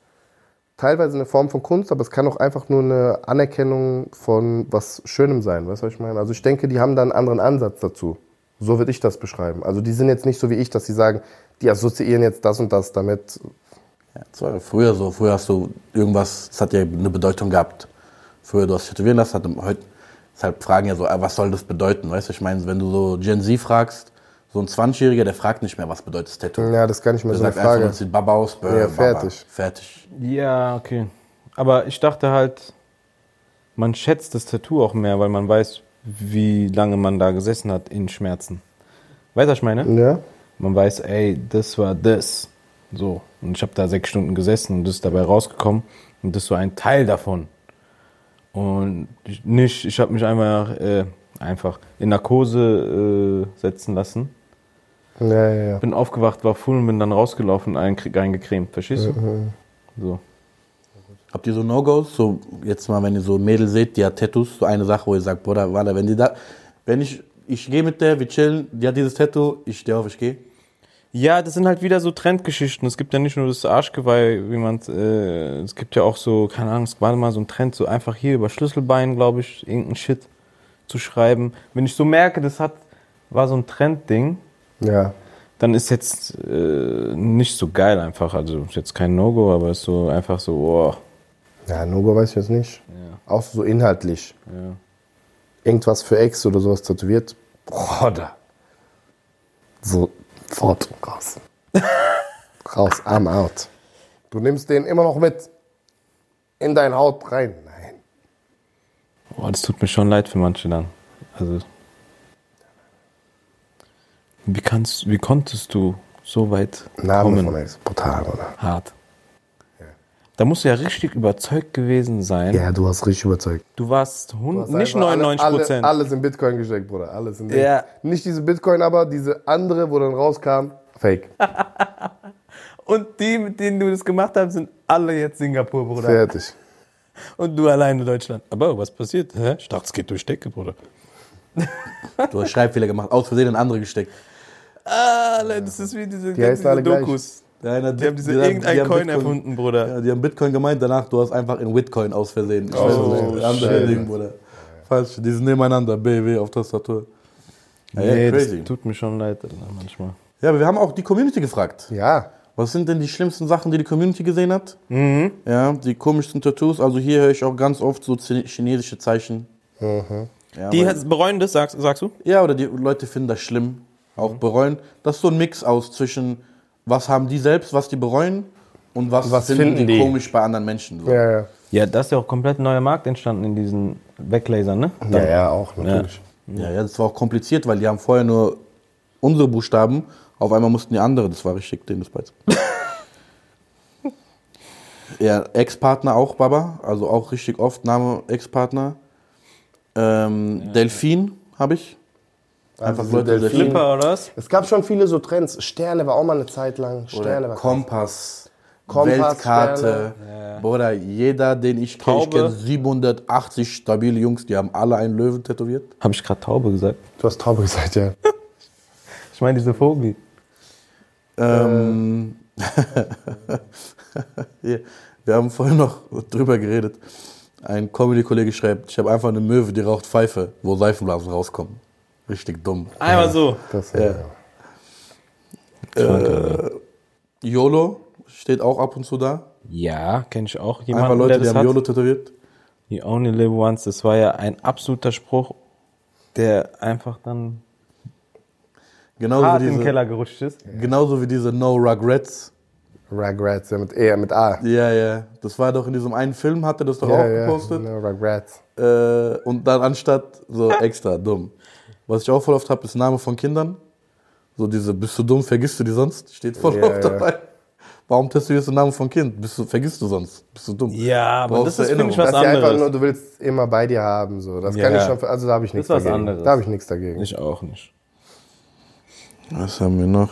teilweise eine Form von Kunst, aber es kann auch einfach nur eine Anerkennung von was Schönem sein. Weißt du, was ich meine? Also ich denke, die haben da einen anderen Ansatz dazu. So würde ich das beschreiben. Also die sind jetzt nicht so wie ich, dass sie sagen, die assoziieren jetzt das und das damit. Ja, das war früher so. Früher hast du irgendwas, das hat ja eine Bedeutung gehabt. Früher, du hast tätowieren lassen, heute, deshalb fragen ja so, ah, was soll das bedeuten? Weißt du, ich meine, wenn du so Gen Z fragst, so ein 20-Jähriger, der fragt nicht mehr, was bedeutet das Tattoo. Ja, das ist gar nicht mehr Der so eine sagt einfach, Frage. das sieht Baba aus, bäh, Ja, Baba. fertig. Fertig. Ja, okay. Aber ich dachte halt, man schätzt das Tattoo auch mehr, weil man weiß, wie lange man da gesessen hat in Schmerzen. Weißt du, was ich meine? Ja? Man weiß, ey, das war das. So. Und ich habe da sechs Stunden gesessen und das ist dabei rausgekommen. Und das so ein Teil davon. Und ich, nicht, ich habe mich einfach, äh, einfach in Narkose äh, setzen lassen. Ja, ja, ja. Bin aufgewacht, war full und bin dann rausgelaufen und ein- reingecremt. Verstehst du? So. Habt ihr so No-Gos? So, jetzt mal, wenn ihr so ein Mädel seht, die hat Tattoos, so eine Sache, wo ihr sagt, Bruder, warte, wenn die da, wenn ich, ich gehe mit der, wir chillen, die hat dieses Tattoo, ich stehe auf, ich gehe. Ja, das sind halt wieder so Trendgeschichten. Es gibt ja nicht nur das Arschgeweih, wie man äh, es gibt ja auch so, keine Ahnung, es war mal so ein Trend, so einfach hier über Schlüsselbein, glaube ich, irgendein Shit zu schreiben. Wenn ich so merke, das hat, war so ein Trendding, ja. dann ist jetzt äh, nicht so geil einfach. Also ist jetzt kein No-Go, aber ist so einfach so, oh, Ja, Nogo weiß ich jetzt nicht. Ja. Auch so inhaltlich. ja. Irgendwas für Ex oder sowas tätowiert. Bruder. So, fort, raus. Raus, I'm out. Du nimmst den immer noch mit in deine Haut rein. Nein. Boah, das tut mir schon leid für manche dann. Also. Wie kannst, wie konntest du so weit Name kommen? von Ex. Brutal, oder? Hart. Da musst du ja richtig überzeugt gewesen sein. Ja, du hast richtig überzeugt. Du warst Du hast nicht einfach 99 alle, Prozent. alle, alles in Bitcoin gesteckt, Bruder. Alles in Ja. Nicht diese Bitcoin, aber diese andere, wo dann rauskam, Fake. Und die, mit denen du das gemacht hast, sind alle jetzt Singapur, Bruder. Fertig. Und du alleine Deutschland. Aber was passiert? Hä? Ich dachte, es geht durch Decke, Bruder. Du hast Schreibfehler gemacht, aus Versehen in andere gesteckt. Alle, das ist wie diese, Die diese alle gleich. Dokus. Eine hat- Die haben diese die haben- irgendein die haben Coin Bitcoin- erfunden, Bruder. Ja, die haben Bitcoin gemeint, danach du hast einfach in Bitcoin aus Versehen. Ich weiß Oh, nicht, das andere shit. Ding, Bruder. Falsch, die sind nebeneinander, BW auf Tastatur. Ja, ja, nee, crazy. das tut mir schon leid manchmal. Ja, aber wir haben auch die Community gefragt. Ja. Was sind denn die schlimmsten Sachen, die die Community gesehen hat? Mhm. Ja, die komischsten Tattoos. Also hier höre ich auch ganz oft so chinesische Zeichen. Ja, Die bereuen das, sagst, sagst du? ja, oder die Leute finden das schlimm, auch bereuen. Das ist so ein Mix aus zwischen, was haben die selbst, was die bereuen und was, Was finden, finden die, die? komisch bei anderen Menschen. So. Ja, ja. Ja, da ist ja auch komplett ein neuer Markt entstanden in diesen Weglasern, ne? Ja, ja, auch, natürlich. Ja, ja, das war auch kompliziert, weil die haben vorher nur unsere Buchstaben, auf einmal mussten die andere, das war richtig, denen das beizubringen. ja, Ex-Partner auch, Baba, also auch richtig oft Name Ex-Partner. Ähm, Delfin habe ich. Einfach diese Leute, Delfin-. Flipper oder was? Es gab schon viele so Trends. Sterne war auch mal eine Zeit lang. Sterne Oder war Kompass, Kompass, Weltkarte. Bruder, jeder, den ich kenne, ich Taube. kenne 780 stabile Jungs, die haben alle einen Löwen tätowiert. Habe ich gerade Taube gesagt? Du hast Taube gesagt, ja. Ich meine diese Vogel. Ähm, Hier, wir haben vorhin noch drüber geredet. Ein Comedy-Kollege schreibt, ich habe einfach eine Möwe, die raucht Pfeife, wo Seifenblasen rauskommen. Richtig dumm. Einmal so. Das, Ja. ja. YOLO steht auch ab und zu da. Ja, kenne ich auch Einfach jemanden, Leute, der die das haben hat. YOLO tätowiert. You only live once. Das war ja ein absoluter Spruch, der einfach dann Genauso hart wie, in den diese, Keller gerutscht ist. genauso wie diese No Regrets. Rugrats, ja, mit E, mit A. Ja, ja. Das war doch in diesem einen Film, hat er das doch Ja, auch ja. gepostet. No, Rugrats. Äh, und dann anstatt so extra dumm. Was ich auch voll oft habe, ist Name von Kindern. So diese, bist du dumm, vergisst du die sonst? Steht voll Ja, oft ja. dabei. Warum tätowierst du Namen von Kind? Bist du, vergisst du sonst? Bist du dumm? Ja, aber Brauchst das ist, finde ich, was Das ist ja einfach anderes. nur, du willst immer bei dir haben. So. Das Ja. kann ich schon, also da habe ich nichts ist was dagegen. anderes. Da habe ich nichts dagegen. Ich auch nicht. Was haben wir noch?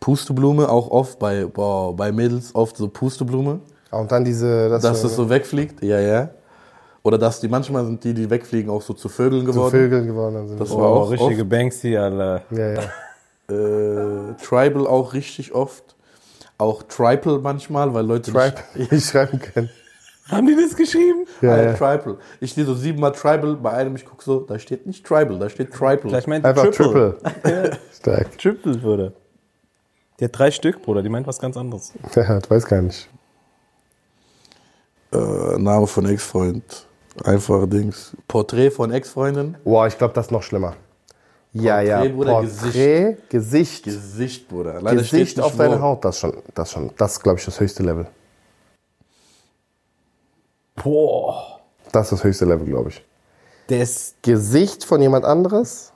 Pusteblume, auch oft bei, boah, bei Mädels, oft so Pusteblume, Und dann diese, das dass so, es so wegfliegt. Ja, ja. Oder dass die, manchmal sind die, die wegfliegen, auch so zu Vögeln zu geworden. Vögeln geworden sind. Das Oh, war auch richtige Banksy, Alter. ja, ja. Äh, Tribal auch richtig oft. Auch Tribal manchmal, weil Leute Tribe, ich schreiben können. Haben die das geschrieben? Ja, ja. Tribal. Ich sehe so siebenmal Tribal, bei einem ich gucke so, da steht nicht Tribal, da steht Tribal. Vielleicht meint Einfach Triple. Triple. Stark. Triple, Bruder. Die hat drei Stück, Bruder. Die meint was ganz anderes. Ja, ich weiß gar nicht. Äh, Name von Ex-Freund. Einfache Dings. Porträt von Ex-Freundin. Boah, ich glaube, das ist noch schlimmer. Ja, ja. Porträt, Bruder, Porträt, Gesicht. Gesicht, Bruder. Leider Gesicht auf deine. Haut, das schon, das schon, das ist, glaube ich, das höchste Level. Boah. Das ist das höchste Level, glaube ich. Ist. Gesicht von jemand anderes?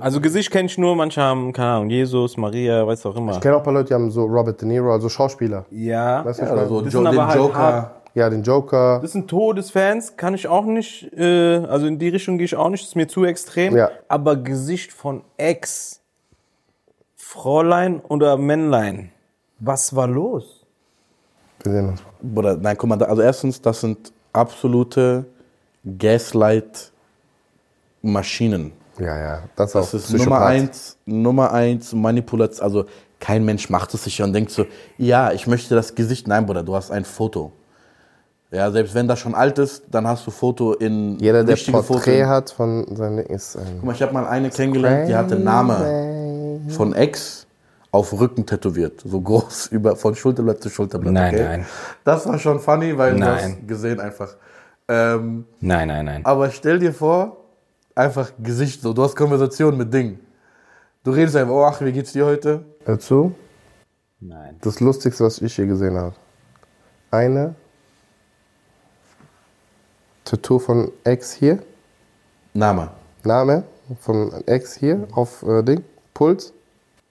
Also Gesicht kenne ich nur, manche haben, keine Ahnung, Jesus, Maria, weiß auch immer. Ich kenne auch ein paar Leute, die haben so Robert De Niro, also Schauspieler. Ja. Weißt du, Ja, oder so? Das den aber halt Joker. hart. Ja, den Joker. Das sind Todesfans, kann ich auch nicht, äh, also in die Richtung gehe ich auch nicht, ist mir zu extrem. Ja. Aber Gesicht von Ex, Fräulein oder Männlein, was war los? Wir sehen uns. Bruder, nein, guck mal, also erstens, das sind absolute Gaslight-Maschinen. Ja, ja. Das ist auch Das ist Psychopath. Nummer eins, Nummer eins Manipulation. Also kein Mensch macht es sich und denkt so, ja, ich möchte das Gesicht. Nein, Bruder, du hast ein Foto. Ja, selbst wenn das schon alt ist, dann hast du Foto in Jeder, der Porträt Foto. hat von seinem ist ein Guck mal, ich habe mal eine kennengelernt, die hatte Name von Ex auf Rücken tätowiert. So groß, über, von Schulterblatt zu Schulterblatt. Nein, okay? nein. Das war schon funny, weil du Nein. hast gesehen einfach. Ähm, Nein, nein, nein. aber stell dir vor, einfach Gesicht so, du hast Konversation mit Ding. Du redest einfach, oh, ach, wie geht's dir heute? Hör zu. Nein. Das Lustigste, was ich je gesehen habe. Eine Tattoo von Ex hier. Name. Name von Ex hier auf äh, Ding. Puls.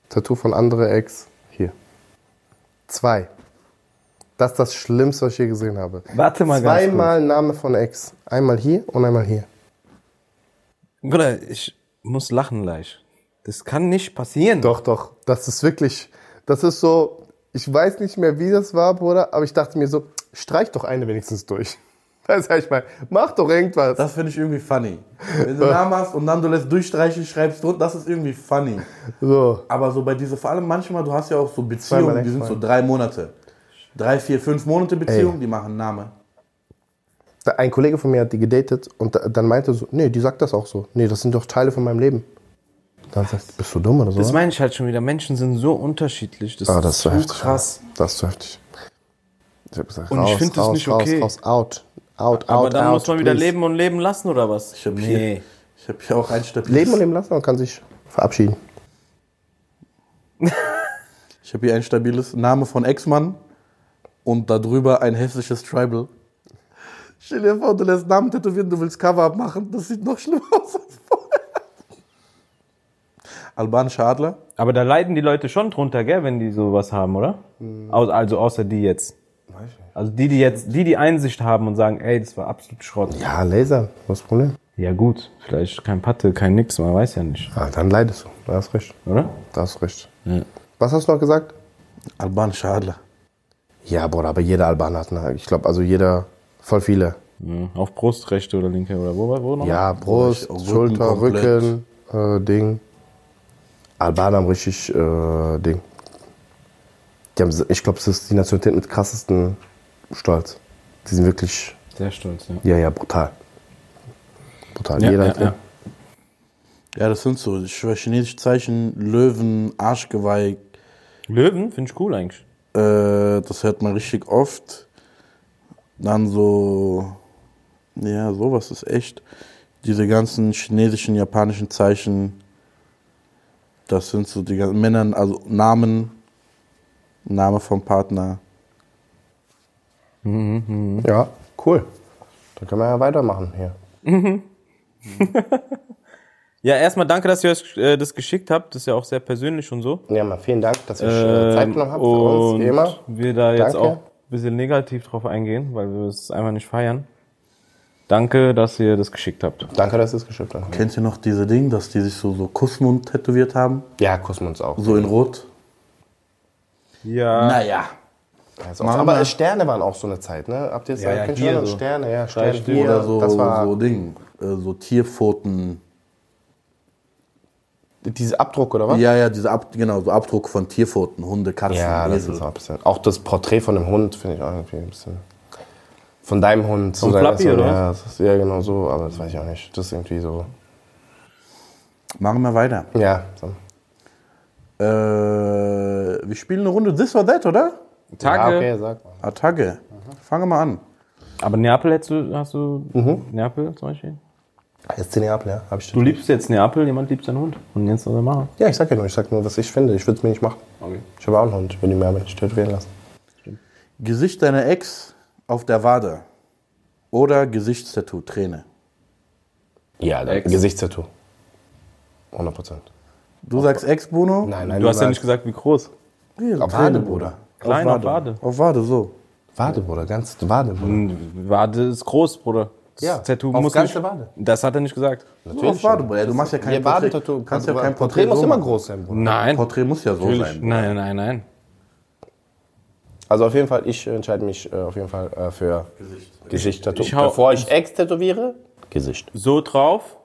Tattoo von andere Ex hier. Zwei. Das ist das Schlimmste, was ich je gesehen habe. Warte mal ganz Zweimal Name von Ex. Einmal hier und einmal hier. Bruder, ich muss lachen gleich. Das kann nicht passieren. Doch, doch. Das ist wirklich. Das ist so. Ich weiß nicht mehr, wie das war, Bruder, aber ich dachte mir so, streich doch eine wenigstens durch. Das sag ich mal, mach doch irgendwas. Das finde ich irgendwie funny. Wenn du einen Namen hast und dann du lässt durchstreichen, schreibst drunter, das ist irgendwie funny. so. Aber so bei diese, vor allem manchmal, du hast ja auch so Beziehungen, die sind so drei Monate. Drei, vier, fünf Monate Beziehung, die machen einen Namen. Da- Ein Kollege von mir hat die gedatet und da- dann meinte so, nee, die sagt das auch so. Nee, das sind doch Teile von meinem Leben. Dann sagt, bist du dumm oder so? Das meine ich halt schon wieder. Menschen sind so unterschiedlich. Das, Ah, das ist so so heftig. krass. Das ist so heftig. Ich hab gesagt, Und ich raus, find das raus, nicht raus, okay. Raus, out. Out, Aber out, dann out, muss man wieder please. leben und leben lassen, oder was? Ich habe hier, nee. ich hab hier auch ein stabiles, Leben und leben lassen und kann sich verabschieden. ich habe hier ein stabiles Name von Ex-Mann und darüber ein hässliches Tribal. Stell dir vor, du lässt Namen tätowieren, du willst Cover machen, das sieht noch schlimmer aus als vorher. Albanischer Adler. Aber da leiden die Leute schon drunter, gell, wenn die sowas haben, oder? Au- Also außer die jetzt. Also die, die jetzt, die, die Einsicht haben und sagen, ey, das war absolut Schrott. Ja, Laser, was ist das Problem? Ja gut, vielleicht kein Patte, kein nix, man weiß ja nicht, Ah, dann leidest du. Da hast recht. oder? Da hast recht. Was hast du noch gesagt? Albanischer Adler. Ja, Bruder, aber jeder Albaner hat eine. Ich glaube, also jeder, voll viele. Ja, auf Brust, rechte oder linke oder wo, wo noch? Ja, Brust, Rücken Schulter, komplett. Rücken, äh, Ding. Albaner haben richtig äh, Ding. Die haben, ich glaube, es ist die Nationalität mit krassesten Stolz. Die sind wirklich, Sehr stolz, ja. ja, ja, brutal. Brutal. Ja, Jeder ja, hat ja. Ja, das sind so, chinesische Zeichen, Löwen, Arschgeweih, Löwen, finde ich cool eigentlich. Äh, das hört man richtig oft. Dann so, ja, sowas ist echt. Diese ganzen chinesischen, japanischen Zeichen, das sind so die ganzen Männern, also Namen, Name vom Partner. Ja, cool. Dann können wir ja weitermachen hier. Ja, erstmal danke, dass ihr euch äh, das geschickt habt. Das ist ja auch sehr persönlich und so. Ja, mal vielen Dank, dass ihr euch äh, Zeit genommen habt für uns, und wie immer. wir da jetzt Danke. auch ein bisschen negativ drauf eingehen, weil wir es einfach nicht feiern. Danke, dass ihr das geschickt habt. Danke, dass ihr es geschickt habt. Kennt ihr noch diese Ding, dass die sich so, so Kussmund tätowiert haben? Ja, kussen uns auch. So in Rot? Ja. Naja. Also auch, Machen aber Sterne waren auch so eine Zeit, ne? Habt ihr es Ja, ja, hier so. Sterne, ja, Sterne hier. Oder so, das war so Ding, äh, so Tierpfoten. dieser Abdruck, oder was? Ja, ja, diese Ab, genau, so Abdruck von Tierpfoten, Hunde, Katzen, Ja, das Esel. ist auch ein bisschen. Auch das Porträt von dem Hund finde ich auch irgendwie ein bisschen. Von deinem Hund. Vom so Flappy, so, oder? Ja, das ist, ja, genau so, aber das weiß ich auch nicht. Das ist irgendwie so. Machen wir weiter. Ja, so. Äh, wir spielen eine Runde This or That, oder? Tage. Ja, okay, sag mal. Attacke. Fangen wir mal an. Aber Neapel hättest du, hast du Mhm. Neapel zum Beispiel? Jetzt in Neapel, ja. Hab ich Du liebst jetzt Neapel, jemand liebt seinen Hund. Und jetzt soll er machen. ja, ich sag ja nur, ich sag nur, was ich finde. Ich würde es mir nicht machen. Okay. Ich habe auch einen Hund, ich würde ihn mir aber nicht tätowieren lassen. Gesicht deiner Ex auf der Wade. Oder Gesichtstattoo, Träne. Ja, Ex. Gesichtstattoo. 100 Prozent. Du sagst Ex, Bruno? Nein, nein, Du hast ja nicht gesagt, wie groß. Träne, Wade, Bruder. Klein auf Wade. Auf Wade, so. Wade, Bruder, ganz Wade, Bruder. Hm, Wade ist groß, Bruder. Das Ja, Tattoo auf muss ganze nicht, Wade. Das hat er nicht gesagt. Nur auf Wade, Bruder. Du machst ja kein Ja, Porträt. Wadentattoo. Kannst ja kein Porträt Porträt muss so immer groß sein, Bruder. Nein. Porträt muss ja so Natürlich. sein. Nein, nein, nein. Also auf jeden Fall, ich entscheide mich äh, auf jeden Fall äh, für Gesicht-Tattoo. Ich Bevor ich Ex tätowiere, Gesicht. So drauf.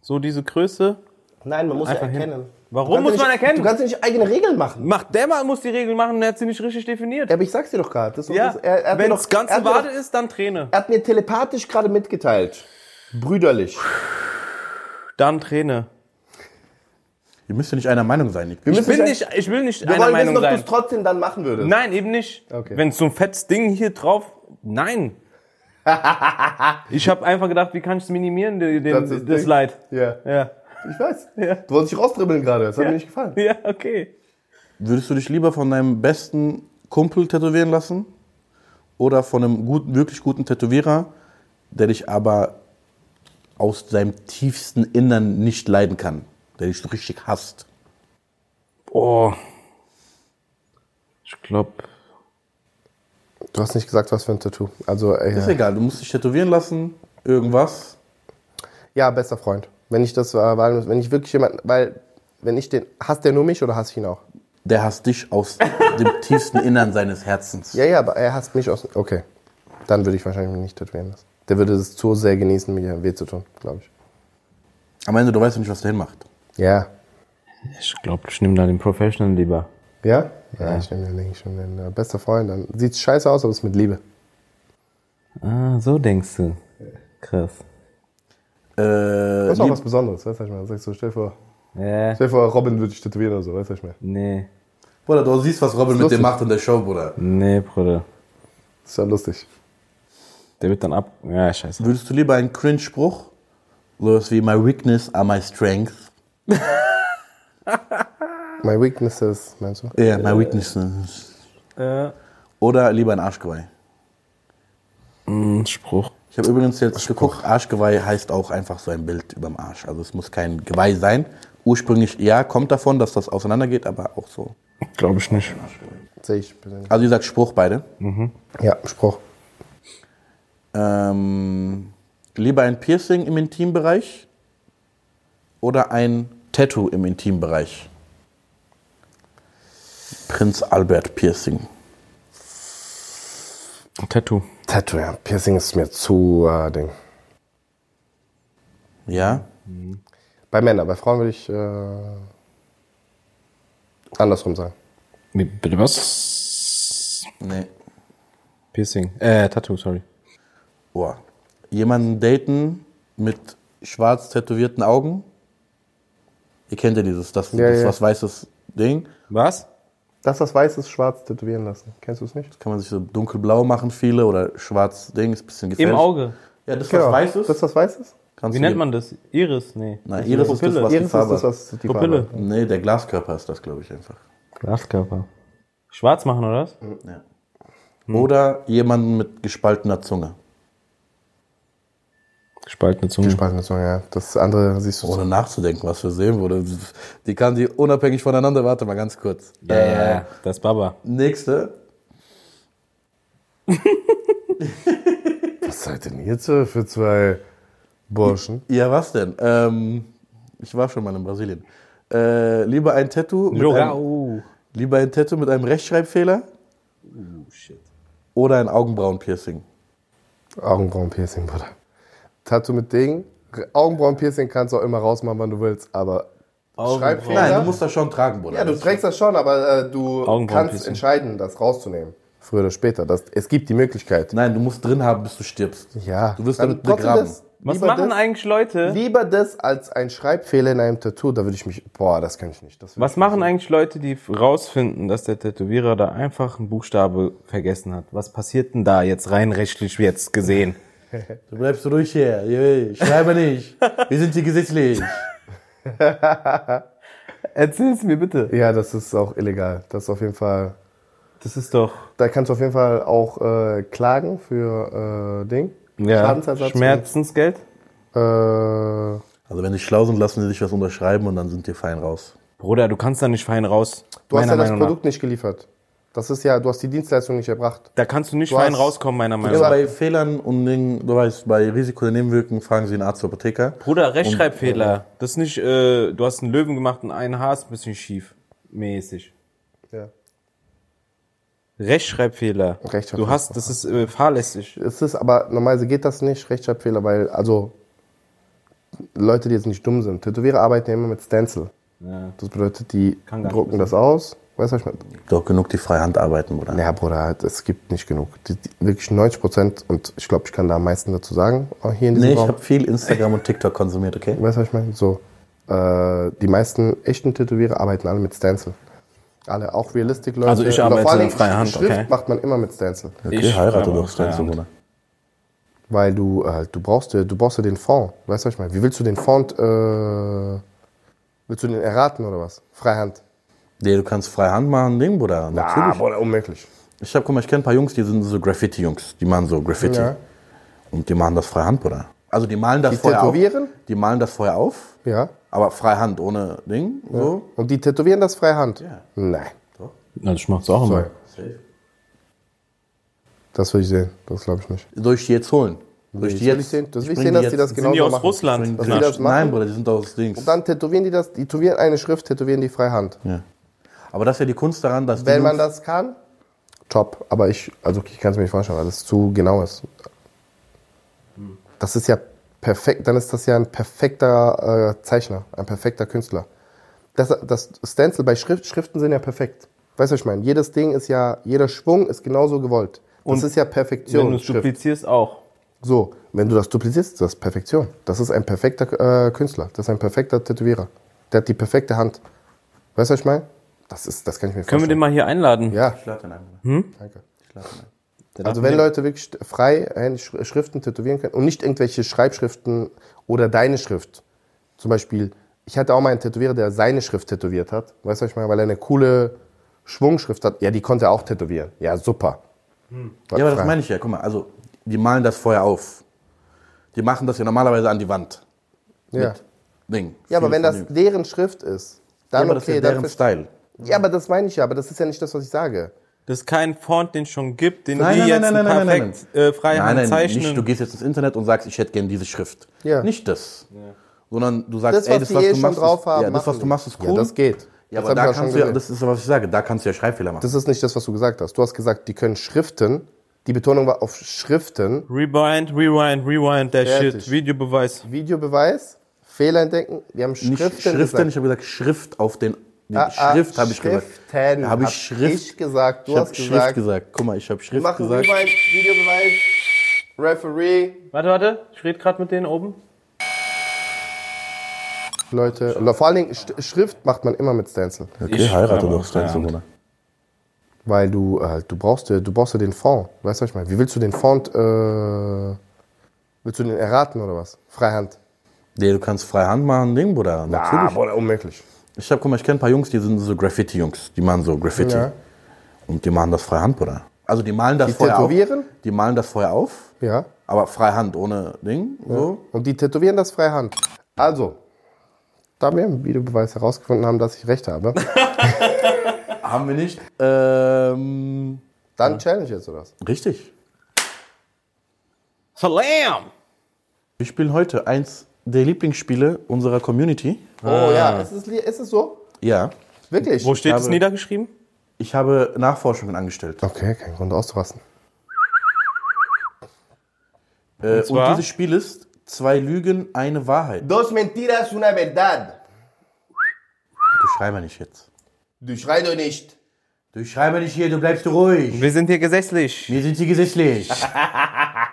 So diese Größe. Nein, man muss Einfach ja hin. Warum muss man erkennen? Du kannst ja nicht eigene Regeln machen. Macht der mal muss die Regeln machen, der hat sie nicht richtig definiert. Ja, aber ich sag's dir doch gerade. Das Ja, das- wenn doch- es ganz hat mir Wade ist, dann Träne. Er hat mir telepathisch gerade mitgeteilt. Brüderlich. Dann Träne. Ihr müsst ja nicht einer Meinung sein. Wir Ich müssen bin nicht- ich will nicht Wir einer Meinung wissen, ob du sein. es trotzdem dann machen würdest. Nein, eben nicht. Okay. Wenn so ein fettes Ding hier drauf, nein. ich habe einfach gedacht, wie kann ich es minimieren, den, Das das. Leid. Ja. Ja. Ich weiß. Ja. Du wolltest dich rausdribbeln gerade, das hat mir nicht gefallen. Ja, okay. Würdest du dich lieber von deinem besten Kumpel tätowieren lassen? Oder von einem guten, wirklich guten Tätowierer, der dich aber aus seinem tiefsten Innern nicht leiden kann? Der dich so richtig hasst? Oh. Ich glaube, Du hast nicht gesagt, was für ein Tattoo. Also, äh, Ist egal, du musst dich tätowieren lassen, irgendwas. ja, bester Freund. Wenn ich das, äh, weil, wenn ich wirklich jemanden, weil, wenn ich den, hasst der nur mich oder hasst ich ihn auch? Der hasst dich aus dem tiefsten Innern seines Herzens. Ja, ja, aber er hasst mich aus, okay. Dann würde ich wahrscheinlich mich nicht tätowieren lassen. Der würde es zu sehr genießen, mir weh zu tun, glaube ich. Am Ende, du weißt nicht, was der hinmacht. Ja. ich glaube, ich nehme da den Professional lieber. Ja? Ja, ich nehme den, denke ich schon, den äh, bester Freund. Dann sieht scheiße aus, aber es ist mit Liebe. Ah, so denkst du. Krass. Äh, Das ist auch was Besonderes, weißt du, was ich meine? Sagst du, stell dir vor, Ja, stell dir vor, Robin würde dich tätowieren oder so, weißt du, ich meine? nee. Bruder, du siehst, was Robin mit dir macht in der Show, Bruder. Nee, Bruder. Das ist ja lustig. Der wird dann ab. Ja, scheiße. Würdest du lieber einen Cringe-Spruch? Sowas wie My weakness are my strength. My weaknesses, meinst du? Ja, my weaknesses. Äh, Oder lieber ein Arschgeweih. mm, Spruch. Ich habe übrigens jetzt geguckt, Arschgeweih heißt auch einfach so ein Bild überm Arsch. Also es muss kein Geweih sein. Ursprünglich, ja, kommt davon, dass das auseinandergeht, aber auch so. Glaube ich nicht. Sehe ich persönlich. Also ihr sagt Spruch beide. Ja, Spruch. Ähm, lieber ein Piercing im Intimbereich oder ein Tattoo im Intimbereich? Prinz Albert Piercing. Tattoo. Tattoo, ja. Piercing ist mir zu, äh, Ding. Ja? Bei Männern, bei Frauen würde ich äh, andersrum sagen. Wie- Bitte was? Nee. Piercing. Äh, Tattoo, sorry. Boah. Jemanden daten mit schwarz tätowierten Augen? Ihr kennt ja dieses, das, Ja, das ja. was weißes Ding. Was? Das, was weiß ist, schwarz tätowieren lassen. Kennst du es nicht? Kann man sich so dunkelblau machen, viele, oder schwarz Ding, ist ein bisschen gefährlich. Im Auge. Ja, das, was weiß ist. Das, was weiß ist? kannst Wie nennt man das? Iris? Nee. Nein, Das Iris ist das, was die Iris ist Farbe das, was die Pupille. Farbe. Nee, der Glaskörper ist das, glaube ich, einfach. Glaskörper. Schwarz machen, oder was? Ja. Oder jemanden mit gespaltener Zunge. Gespaltene Zunge. Spannend, so, ja. Das andere siehst du. Ohne nachzudenken, was wir sehen wurde. Die kann die unabhängig voneinander. Warte mal ganz kurz. Ja, ja, ja. Das ist Baba. Nächste. Was seid denn ihr zwei für zwei Burschen? Ja, was denn? Ähm, ich war schon mal in Brasilien. Äh, lieber ein Tattoo mit einem, lieber ein Tattoo mit einem Rechtschreibfehler Oh, shit. oder ein Augenbrauenpiercing. Augenbrauenpiercing, Bruder. Tattoo mit Ding. Augenbrauenpiercing kannst du auch immer rausmachen, wann du willst, aber Schreibfehler. Nein, du musst das schon tragen, Bruder. ja, du trägst das schon, aber äh, du kannst entscheiden, das rauszunehmen. Früher oder später. Das, es gibt die Möglichkeit. Nein, du musst drin haben, bis du stirbst. Ja. Du wirst damit begraben. das- Was machen das, eigentlich Leute? Lieber das als ein Schreibfehler in einem Tattoo. Da würde ich mich. Boah, das kann ich nicht. Was ich machen eigentlich Leute, die rausfinden, dass der Tätowierer da einfach einen Buchstabe vergessen hat? Was passiert denn da jetzt rein rechtlich jetzt gesehen? Du bleibst ruhig hier. Ich schreibe nicht. Wir sind hier gesetzlich. Erzähl's mir bitte. Ja, das ist auch illegal. Das ist auf jeden Fall. Das ist doch Da kannst du auf jeden Fall auch äh, klagen für äh, Ding. ja, Schadensersatz. Schmerzensgeld. Äh, Also wenn die schlau sind, lassen sie sich was unterschreiben und dann sind die fein raus. Bruder, du kannst da nicht fein raus. du hast ja das Meinung nach. Produkt nicht geliefert. Das ist ja, du hast die Dienstleistung nicht erbracht. Da kannst du nicht Du fein hast- rauskommen, meiner Meinung nach. bei Fehlern und Dingen, du weißt, bei Risiko der Nebenwirkungen fragen sie einen Arzt oder Apotheker. Bruder, Rechtschreibfehler. Das ist nicht, äh, du hast einen Löwen gemacht und ein Haar ist ein bisschen schief. Mäßig. Ja. Rechtschreibfehler. Rechtschreibfehler. Du hast, das ist äh, fahrlässig. Es ist aber, normalerweise geht das nicht, Rechtschreibfehler, weil, also, Leute, die jetzt nicht dumm sind. Tätowierer arbeiten ja immer mit Stencil. Ja. Das bedeutet, die drucken das aus. Weißt du, was ich meine? Doch genug, die freihand arbeiten, oder? Ja, Bruder, es gibt nicht genug. Die, die, wirklich 90 Prozent, und ich glaube, ich kann da am meisten dazu sagen, auch hier in diesem Nee, ich Raum. habe viel Instagram und TikTok konsumiert, okay? Weißt du, was ich meine? So, äh, die meisten echten Tätowierer arbeiten alle mit Stencil. Alle, auch Realistic-Leute. Also ich arbeite vor allen in Dingen freie Hand, Schrift okay. macht man immer mit Stencil. Okay, Ich heirate doch Stencil. Bruder. Weil du, äh, du brauchst, ja- du brauchst ja den Fond. Weißt du, was ich meine? Wie willst du den Fond, äh, willst du den erraten oder was? Freihand. Nee, du kannst Freihand machen, Ding, Bruder. Natürlich. Ah, Bruder, unmöglich. Ich hab, guck mal, ich kenne ein paar Jungs, die sind so Graffiti-Jungs. Die machen so Graffiti. Ja. Und die machen das Freihand, Bruder. Also die malen das Die vorher tätowieren? auf. Die malen das vorher auf. Ja. Aber Freihand, ohne Ding. So. Und die tätowieren das Freihand? Ja. Nein. Na, das macht's auch immer. Das will ich sehen. Das glaube ich nicht. Soll ich die jetzt holen? Soll Das die will ich sehen, das will ich sehen dass die das Sind genau die so aus machen. Russland? Dass Ja. die das machen. Nein, Bruder, die sind aus Dings. Und dann tätowieren die das, die tätowieren eine Schrift, tätowieren die Freihand. Ja. Aber das ist ja die Kunst daran, dass Wenn man das kann, top. Aber ich, also ich kann es mir nicht vorstellen, weil das zu genau ist. Das ist ja perfekt, dann ist das ja ein perfekter äh, Zeichner, ein perfekter Künstler. Das, das Stencil bei Schrift, Schriften sind ja perfekt. Weißt du, was ich meine? Jedes Ding ist ja, jeder Schwung ist genauso gewollt. Das Und ist ja Perfektion. Wenn du es duplizierst, auch. So, wenn du das duplizierst, das ist Perfektion. Das ist ein perfekter äh, Künstler. Das ist ein perfekter Tätowierer. Der hat die perfekte Hand. Weißt du, was ich meine? Das, ist, das kann ich mir Können wir den vorstellen. mal hier einladen? Ja, Ich lade den ein. Bruder. danke. Ich lade den ein. Der Also wenn Leute wirklich freihändig Sch- Schriften tätowieren können und nicht irgendwelche Schreibschriften oder deine Schrift. Zum Beispiel, ich hatte auch mal einen Tätowierer, der seine Schrift tätowiert hat. Weißt du, was ich meine? Weil er eine coole Schwungschrift hat. Ja, die konnte er auch tätowieren. Ja, super. Ja, aber das meine ich ja. Guck mal, also die malen das vorher auf. Die machen das ja normalerweise an die Wand. Ja, Mit Ding. ja aber wenn das deren Schrift ist, Ja, dann aber das ist okay. ja Dann deren Style. Ja, aber das meine ich ja. Aber das ist ja nicht das, was ich sage. Das ist kein Font, den es schon gibt, den Nein, wir nein, jetzt nein, nein, nein, nein, perfekt Äh, freihand Nein, nein, zeichnen. nicht. Du gehst jetzt ins Internet und sagst, ich hätte gerne diese Schrift. Ja. Nicht das. Sondern du sagst, Das, ey, das, was eh du machst, drauf ist, haben, ja, das, was du machst, ist cool. Ja, das geht. Ja, Das aber da kannst du ja, das ist aber, was ich sage, da kannst du ja Schreibfehler machen. Das ist nicht das, was du gesagt hast. Du hast gesagt, die können Schriften. Die Betonung war auf Schriften. Rewind, rewind, rewind, der Fertig. Shit. Videobeweis. Videobeweis, Fehler entdecken. Wir haben nicht Schriften, Schriften, gesagt. ich habe gesagt Schrift auf den, die Ah, ah, Schrift habe ich gesagt. Schriften Habe ich Schrift ich gesagt, du ich habe hast Schrift gesagt. gesagt. Guck mal, ich habe Schrift machen gesagt. Rewind, Videobeweis, Referee. Warte, warte. Ich rede gerade mit denen oben. Leute, vor allen Dingen Schrift macht man immer mit Stencil. Okay, Ich heirate doch Stencil. Bruder. Weil du, äh, du brauchst ja, du brauchst ja den Fond. Weißt du, was ich meine? Wie willst du den Fond, äh, willst du den erraten oder was? Freihand. Nee, du kannst Freihand machen, Ding, Bruder. Ah, Natürlich. Bruder, unmöglich. Ich hab, guck mal, ich kenne ein paar Jungs, die sind so Graffiti-Jungs. Die machen so Graffiti. Ja. Und die machen das Freihand, Bruder. Also die malen das Die vorher tätowieren? auf. Die malen das vorher auf. Ja. Aber Freihand, ohne Ding. So. Und die tätowieren das Freihand. Also, da wir im Videobeweis herausgefunden haben, dass ich recht habe, Haben wir nicht. Ähm, dann Challenge jetzt oder was? richtig. Salam! Wir spielen heute eins der Lieblingsspiele unserer Community. Oh ja, ist es, ist es so? Ja. Wirklich? Wo steht es niedergeschrieben? Ich habe Nachforschungen angestellt. Okay, kein Grund auszurasten. Äh, und, dieses Spiel ist zwei Lügen, eine Wahrheit. Dos mentiras, una verdad. Du schrei mal nicht jetzt. Du schrei doch nicht. Du schrei mal nicht hier, du bleibst ruhig. Wir sind hier gesetzlich. Wir sind hier gesetzlich.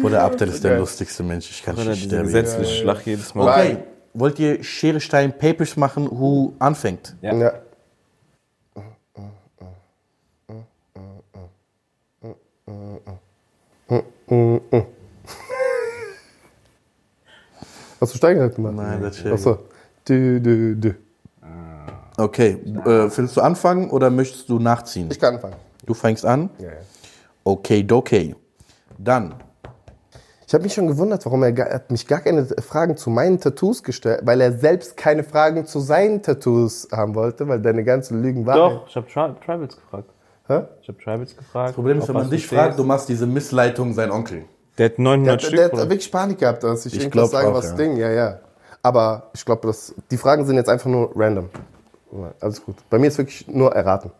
Bruder Abdel ist der lustigste Mensch. Ich kann Oder nicht sterben. gesetzliche Schlag jedes Mal. Okay. Wollt ihr Schere, Stein, Papers machen, who anfängt? Ja. Ja. Hast du Steingart gemacht? Nein, das ist Achso. Du, du, du. Okay, äh, willst du anfangen oder möchtest du nachziehen? Ich kann anfangen. Du fängst an? Ja, ja. Okay, okay. Dann, Ich habe mich schon gewundert, warum er, gar, er hat mich gar keine Fragen zu meinen Tattoos gestellt, weil er selbst keine Fragen zu seinen Tattoos haben wollte, weil deine ganzen Lügen waren. Doch, ich habe Tri Tribals gefragt. Hä? Ich habe Tribals gefragt. das Problem ist, wenn man dich fragt, du machst diese Missleitung sein Onkel. Der hat Der, 900 der, Stück. der hat wirklich Panik gehabt, dass ich, Ich irgendwas sage, auch, was ja. Ding, ja, ja. Aber ich glaube, dass die Fragen sind jetzt einfach nur random. Alles gut. Bei mir ist wirklich nur erraten.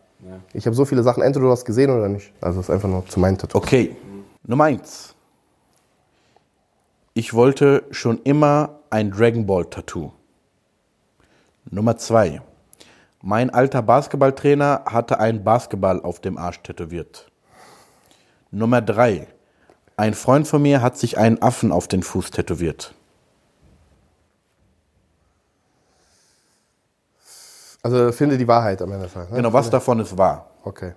Ich habe so viele Sachen, entweder du hast gesehen oder nicht. Also es ist einfach nur zu meinen Tattoos. Okay, Nummer eins. Ich wollte schon immer ein Dragon Ball Tattoo. Nummer zwei. Mein alter Basketballtrainer hatte einen Basketball auf dem Arsch tätowiert. Nummer drei. Ein Freund von mir hat sich einen Affen auf den Fuß tätowiert. Also finde die Wahrheit am Ende. Ne? Genau, was davon ist wahr? Okay.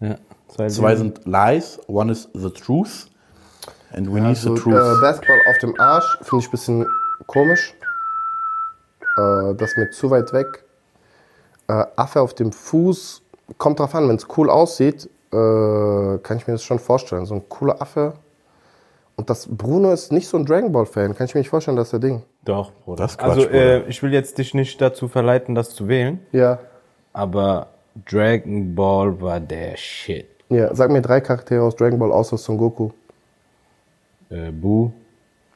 Ja, zwei, Zwei sind Lies, one is the truth. And we need So, the äh, truth. Basketball auf dem Arsch finde ich ein bisschen komisch. Äh, das mit zu weit weg. Äh, Affe auf dem Fuß, kommt drauf an, wenn es cool aussieht, äh, kann ich mir das schon vorstellen. So ein cooler Affe. Und das Bruno ist nicht so ein Dragon Ball Fan, kann ich mir nicht vorstellen, dass der Ding. Doch, Bruder. Das ist Quatsch, also, Bruder. äh, ich will jetzt dich nicht dazu verleiten, das zu wählen, Ja. aber Dragon Ball war der Shit. Ja, sag mir drei Charaktere aus Dragon Ball außer Son Goku. Äh, Boo,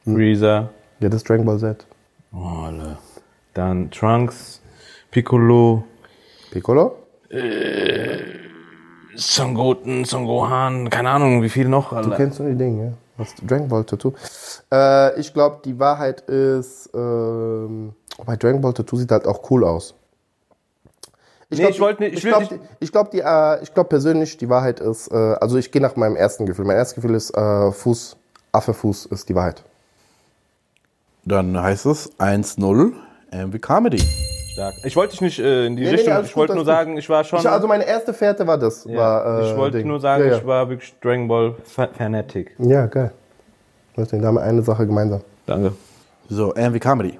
Freezer, Ja, das ist Dragon Ball Z. oh, dann Trunks, Piccolo, Piccolo? Son Goten, Son Gohan, keine Ahnung, wie viel noch. Du Alter. kennst nur die Dinge, ja? Was Dragon Ball Tattoo. Äh, ich glaube, die Wahrheit ist, ähm, bei Dragon Ball Tattoo sieht halt auch cool aus. Nee, glaub, ich wollte nicht- ich Ich glaube, nicht- ich glaube, die, äh, ich glaube persönlich, die Wahrheit ist, äh, also ich gehe nach meinem ersten Gefühl. Mein erstes Gefühl ist äh, Fuß, Affe Fuß ist die Wahrheit. Dann heißt es 1-0 MV Comedy. Stark. Ich wollte dich nicht äh, in die Nee, nee, Richtung, alles ich wollte nur sagen, ich war schon. Ich, also meine erste Fährte war das. ja, war, äh, ich wollte Ding. nur sagen, ja, ja. ich war wirklich Dragon Ball Fa- Fanatic. Ja, geil. Deswegen, da haben wir eine Sache gemeinsam. Danke. So, MV Comedy.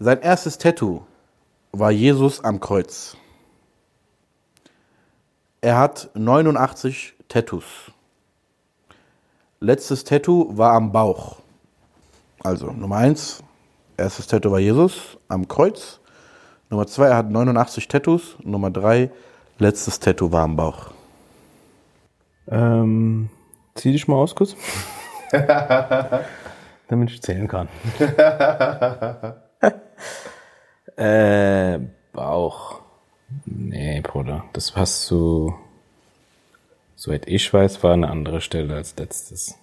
Sein erstes Tattoo war Jesus am Kreuz. Er hat 89 Tattoos. Letztes Tattoo war am Bauch. Also Nummer eins, erstes Tattoo war Jesus am Kreuz. Nummer zwei, er hat 89 Tattoos. Nummer drei, letztes Tattoo war am Bauch. Ähm, zieh dich mal aus kurz. Damit ich zählen kann. äh, Bauch. Nee, Bruder. Das passt zu. Soweit ich weiß, war eine andere Stelle als letztes.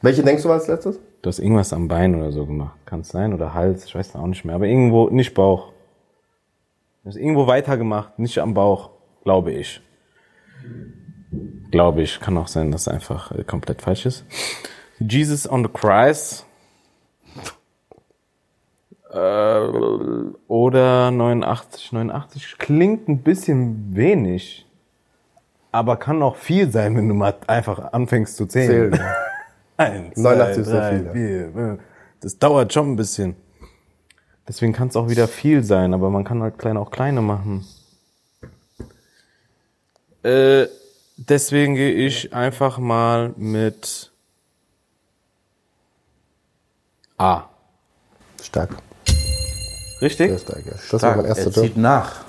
Welche denkst du war als letztes? Du hast irgendwas am Bein oder so gemacht. Kann es sein? Oder Hals? Ich weiß auch nicht mehr. Aber irgendwo, nicht Bauch. Du hast irgendwo weitergemacht, nicht am Bauch. Glaube ich. Glaube ich. Kann auch sein, dass es einfach äh, komplett falsch ist. Jesus on the Christ. Äh, oder 89. 89 klingt ein bisschen wenig. Aber kann auch viel sein, wenn du mal einfach anfängst zu zählen. Zählen. Eins, 89 ist zwei, drei, viel, ja. vier, fünf. Das dauert schon ein bisschen. Deswegen kann es auch wieder viel sein, aber man kann halt kleine auch kleine machen. Äh, deswegen gehe ich einfach mal mit A. Stark. Richtig? Sehr stark, ja. Das war mein er erster Tattoo. zieht nach.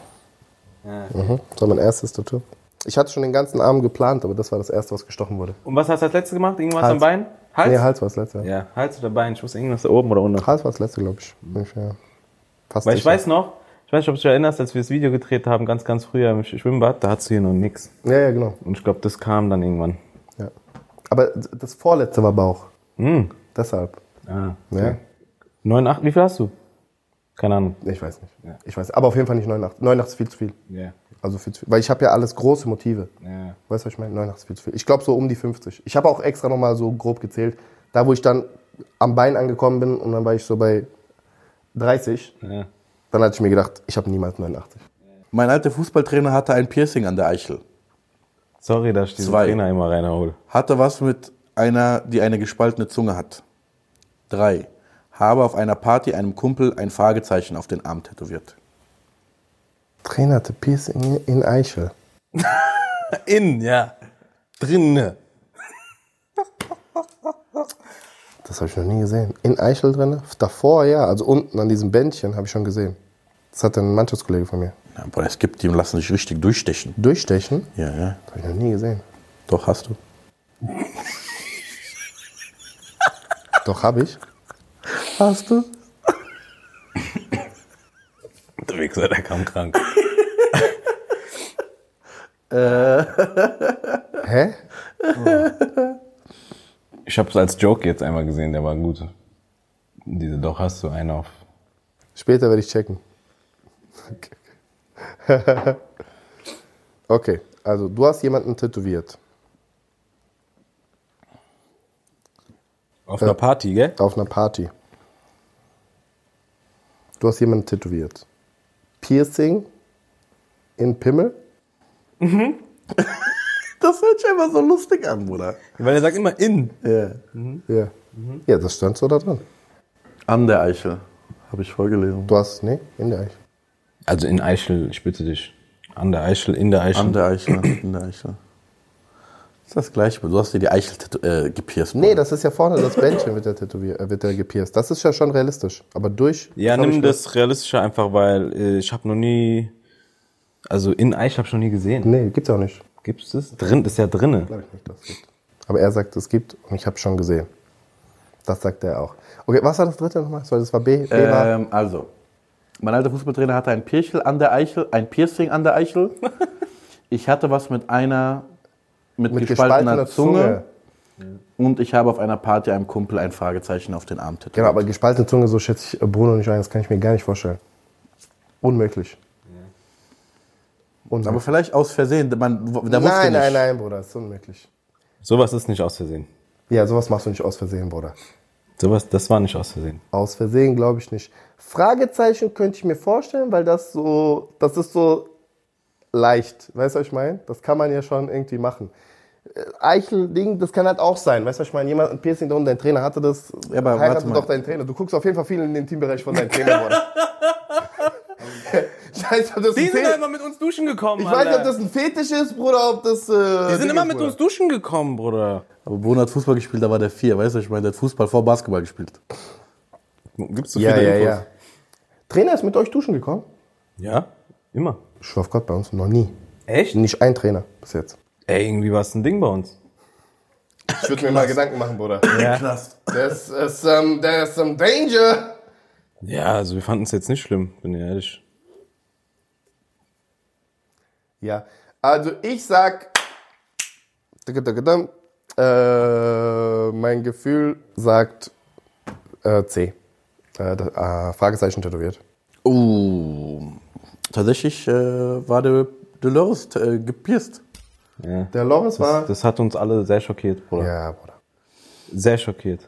Mhm. Das war mein erstes Tattoo. Ich hatte schon den ganzen Arm geplant, aber das war das erste, was gestochen wurde. Und was hast du als letztes gemacht? Irgendwas Hals. am Bein? Hals? Nee, Hals war das letzte. Ja, Hals oder Bein. Ich wusste irgendwas da oben oder unten. Hals war das letzte, glaube ich. Ich ja fast Weil ich sicher. weiß noch, ich weiß nicht, ob du dich erinnerst, als wir das Video gedreht haben, ganz, ganz früher im Sch- Schwimmbad, da hattest du hier noch nix. Ja, ja, genau. Und ich glaube, das kam dann irgendwann. Ja. Aber das vorletzte war Bauch. Hm. Deshalb. Ah. Ja. 89, wie viel hast du? Keine Ahnung. Ich weiß nicht. Ich weiß. Aber auf jeden Fall nicht 89. 89 ist viel zu viel. Ja. Also viel zu viel. Weil ich habe ja alles große Motive. Ja. Weißt du, was ich meine? 89 ist viel zu viel. Ich glaube so um die 50. Ich habe auch extra nochmal so grob gezählt. Da, wo ich dann am Bein angekommen bin und dann war ich so bei 30, ja. dann hatte ich mir gedacht, ich habe niemals 89. Mein alter Fußballtrainer hatte ein Piercing an der Eichel. Sorry, dass ich diesen Zwei. Trainer immer reinhole. Hatte was mit einer, die eine gespaltene Zunge hat. Drei. Habe auf einer Party einem Kumpel ein Fragezeichen auf den Arm tätowiert. Trainer hatte Piercing in Eichel. In, ja. Drinne. Das habe ich noch nie gesehen. In Eichel drin? Davor, ja. Also unten an diesem Bändchen habe ich schon gesehen. Das hat ein Mannschaftskollege von mir. Ja, aber es gibt die und lassen sich richtig durchstechen. Durchstechen? Ja, ja. Das habe ich noch nie gesehen. Doch, hast du. Doch, habe ich. Hast du? Der Wichser, der kam krank. Hä? Ich habe es als Joke jetzt einmal gesehen, der war gut. Diese, doch hast du einen auf. Später werde ich checken. Okay. okay, also du hast jemanden tätowiert. Auf einer Party, gell? Auf einer Party. Du hast jemanden tätowiert. Piercing in Pimmel. Das hört sich einfach so lustig an, Bruder. Weil er sagt immer in. Ja. Ja. Ja, das stand so da drin. An der Eichel. Habe ich vorgelesen. Du hast, nee, in der Eichel. Also in Eichel, ich bitte dich. An der Eichel, in der Eichel. An der Eichel. In der Eichel. Ist das gleiche. Du hast dir die Eichel tätow- äh, gepierst. Nee, das ist ja vorne das Bändchen wird der tätowiert, äh, wird der gepierst. Das ist ja schon realistisch. Aber durch. ja, nimm ich, das realistische einfach, weil äh, ich habe noch nie, also in Eichel habe ich noch nie gesehen. Nee, gibt's auch nicht. Gibt es das? Drin, das ist ja drinne. Glaube ich nicht, dass es gibt. Aber er sagt, es gibt und ich habe schon gesehen. Das sagt er auch. Okay, was war das dritte nochmal? Sorry, das war B. B war, Ähm, also, mein alter Fußballtrainer hatte ein Pirchel an der Eichel, ein Piercing an der Eichel. Ich hatte was mit einer mit, mit gespaltener, gespaltener Zunge. Zunge. und ich habe auf einer Party einem Kumpel ein Fragezeichen auf den Arm tätowiert. Genau, aber gespaltene Zunge, so schätze ich Bruno nicht ein. Das kann ich mir gar nicht vorstellen. Unmöglich. Unmöglich. aber vielleicht aus Versehen, man, da nein, nicht. nein, nein, Bruder, das ist unmöglich. Sowas ist nicht aus Versehen. Ja, sowas machst du nicht aus Versehen, Bruder. Sowas, das war nicht aus Versehen. Aus Versehen glaube ich nicht. Fragezeichen könnte ich mir vorstellen, weil das so, das ist so leicht. Weißt du, was ich meine? Das kann man ja schon irgendwie machen. Äh, Eichel-Ding, das kann halt auch sein. Weißt du, was ich meine? Jemand ein Piercing da unten, dein Trainer hatte das. Ja, aber warte heiratet mal. doch deinen Trainer. Du guckst auf jeden Fall viel in den Teambereich von deinem Trainer, nicht, ob das ein Fe- immer mit uns duschen gekommen, ich weiß nicht, ob das ein Fetisch ist, Bruder, ob das. Äh, Die sind Ding immer ist, mit Bruder. uns duschen gekommen, Bruder. Aber Bruno hat Fußball gespielt, da war der vier, weißt du, ich meine, der hat Fußball vor Basketball gespielt. Gibt's so Ja, viele ja, Infos? ja. Trainer ist mit euch duschen gekommen? Ja, immer. Ich schwör auf Gott, bei uns noch nie. Echt? Nicht ein Trainer bis jetzt. Ey, irgendwie war es ein Ding bei uns. Ich würde mir mal Gedanken machen, Bruder. Ja. Das ist, ähm, ist im Danger. Ja, also wir fanden es jetzt nicht schlimm, bin ich ehrlich. Ja, also ich sag, äh, mein Gefühl sagt äh, C. Äh, äh, Fragezeichen tätowiert. Oh, tatsächlich äh, war der Dolores äh, gepierst. Ja. Der Lorenz war. Das, das hat uns alle sehr schockiert, Bruder. ja, Bruder. Sehr schockiert.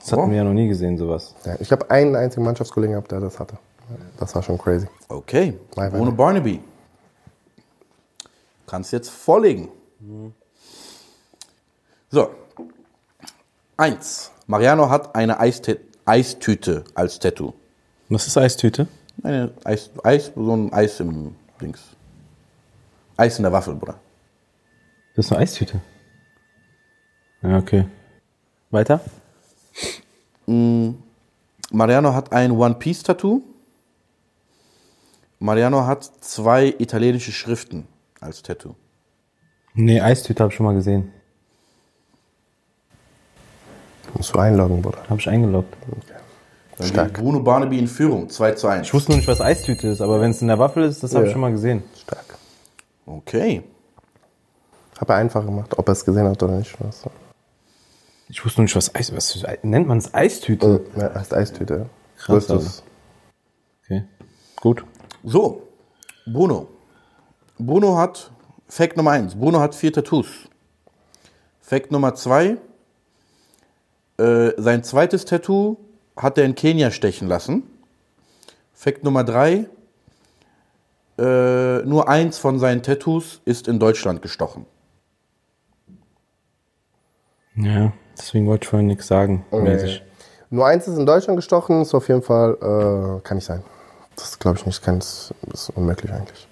Das hatten Oh. wir ja noch nie gesehen, sowas. Ja, ich habe einen einzigen Mannschaftskollegen gehabt, der das hatte. Das war schon crazy. Okay, Nein, Bruno weiter. Barnaby. Kannst jetzt vorlegen. So. Eins. Mariano hat eine Eiste Eistüte als Tattoo. Was ist Eistüte? Eine Eis, Eis, so ein Eis im Dings. Eis in der Waffel, Bruder. Das ist eine Eistüte. Ja, okay. Weiter? Mariano hat ein One-Piece-Tattoo. Mariano hat zwei italienische Schriften als Tattoo. Nee, Eistüte habe ich schon mal gesehen. Musst du einloggen, Bruder. Habe ich eingeloggt. Dann Stark. geht Bruno Barnaby in Führung, 2 zu 1. Ich wusste nur nicht, was Eistüte ist, aber wenn es in der Waffel ist, das habe Ja. ich schon mal gesehen. Stark. Okay. Hab er einfach gemacht, ob er es gesehen hat oder nicht. Was. Ich wusste nur nicht, was Eis was nennt man es Eistüte? Äh, ja, heißt Eistüte. Krass, So ist es. Okay. Gut. So, Bruno. Bruno hat, Fact Nummer 1, Bruno hat vier Tattoos. Fact Nummer 2, äh, sein zweites Tattoo hat er in Kenia stechen lassen. Fact Nummer 3, äh, nur eins von seinen Tattoos ist in Deutschland gestochen. Ja, deswegen wollte ich vorhin nichts sagen. mäßig. Nur eins ist in Deutschland gestochen, ist auf jeden Fall, äh, kann nicht sein. Das glaube ich nicht, kann, das ist unmöglich eigentlich.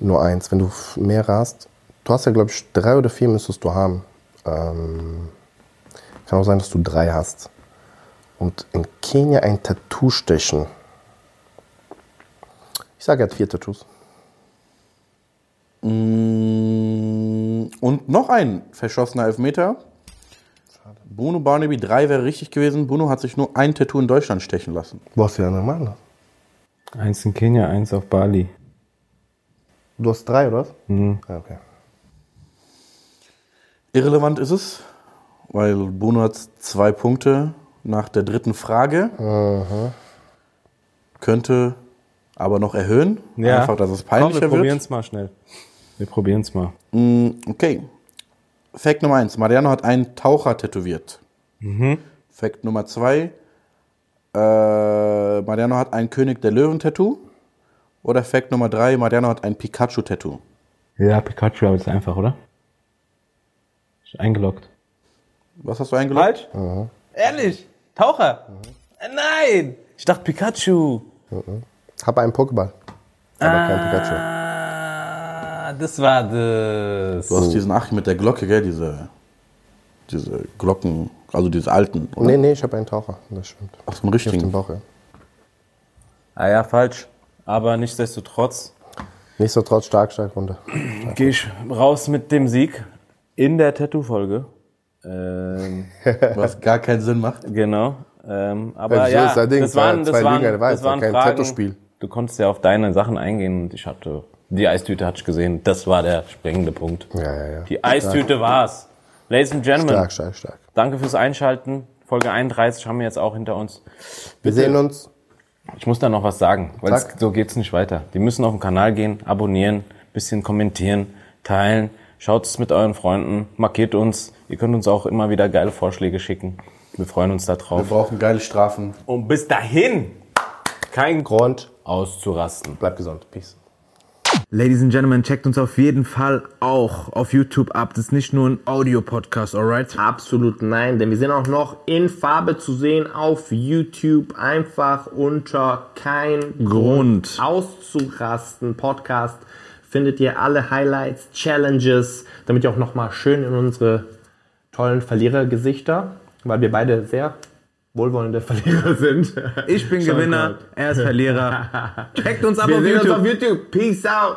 Nur eins. Wenn du mehrere hast, du hast ja, glaube ich, drei oder vier müsstest du haben. Ähm, kann auch sein, dass du drei hast. Und in Kenia ein Tattoo stechen. Ich sage, er hat vier Tattoos. Mm, Und noch ein verschossener Elfmeter. Bruno Barnaby 3 wäre richtig gewesen. Bruno hat sich nur ein Tattoo in Deutschland stechen lassen. Wo hast du ja normal? Eins in Kenia, eins auf Bali. Du hast drei, oder was? Mhm. Ja, okay. Irrelevant ist es, weil Bruno hat zwei Punkte nach der dritten Frage. Könnte aber noch erhöhen. Einfach, dass es Komm, peinlicher wir probieren wird. es mal schnell. Wir probieren es mal. Mm, Okay. Fact Nummer eins: Mariano hat einen Taucher tätowiert. Fact Nummer zwei: äh, Mariano hat ein König der Löwen-Tattoo. Oder Fact Nummer drei: Mariano hat ein Pikachu-Tattoo. Ja, Pikachu, aber ist einfach, oder? Ist eingeloggt. Was hast du eingeloggt? Falsch? Ehrlich? Taucher? Äh, Nein! Ich dachte Pikachu. Hab einen Pokéball. Aber kein Pikachu. Ah, das war das. Du hast diesen Achim mit der Glocke, gell? Diese, diese Glocken, also diese alten. Oder? Nee, nee, ich habe einen Taucher. Das stimmt. Aus dem Auf dem richtigen. Bauch, ja. Ah ja, falsch. Aber nichtsdestotrotz Nichtsdestotrotz stark, stark runter. gehe ich raus mit dem Sieg in der Tattoo-Folge. Ähm, Was gar keinen Sinn macht. genau. Ähm, aber Ja, so ja, das Ding. das waren, das Zwei waren, das waren kein Fragen. Du konntest ja auf deine Sachen eingehen und ich hatte, die Eistüte hatte ich gesehen. Das war der springende Punkt. Ja, ja, ja. Die Eistüte war's. Ladies and Gentlemen, Stark, stark, stark. danke fürs Einschalten. Folge 31 haben wir jetzt auch hinter uns. Wir sehen uns. Ich muss da noch was sagen, weil es, so geht's nicht weiter. Die müssen auf den Kanal gehen, abonnieren, bisschen kommentieren, teilen. Schaut es mit euren Freunden, markiert uns. Ihr könnt uns auch immer wieder geile Vorschläge schicken. Wir freuen uns da Wir brauchen geile Strafen. Und bis dahin kein Grund Grund. auszurasten. Bleib gesund. Peace. Ladies and Gentlemen, checkt uns auf jeden Fall auch auf YouTube ab. Das ist nicht nur ein Audio-Podcast, alright? Absolut nein, denn wir sind auch noch in Farbe zu sehen auf YouTube. Einfach unter kein Grund. auszurasten Podcast findet ihr alle Highlights, Challenges, damit ihr auch noch mal schön in unsere tollen Verlierergesichter, weil wir beide sehr wohlwollende Verlierer sind. Ich bin Gewinner, er ist Verlierer. Checkt uns ab Wir auf sehen uns YouTube. auf YouTube. Peace out.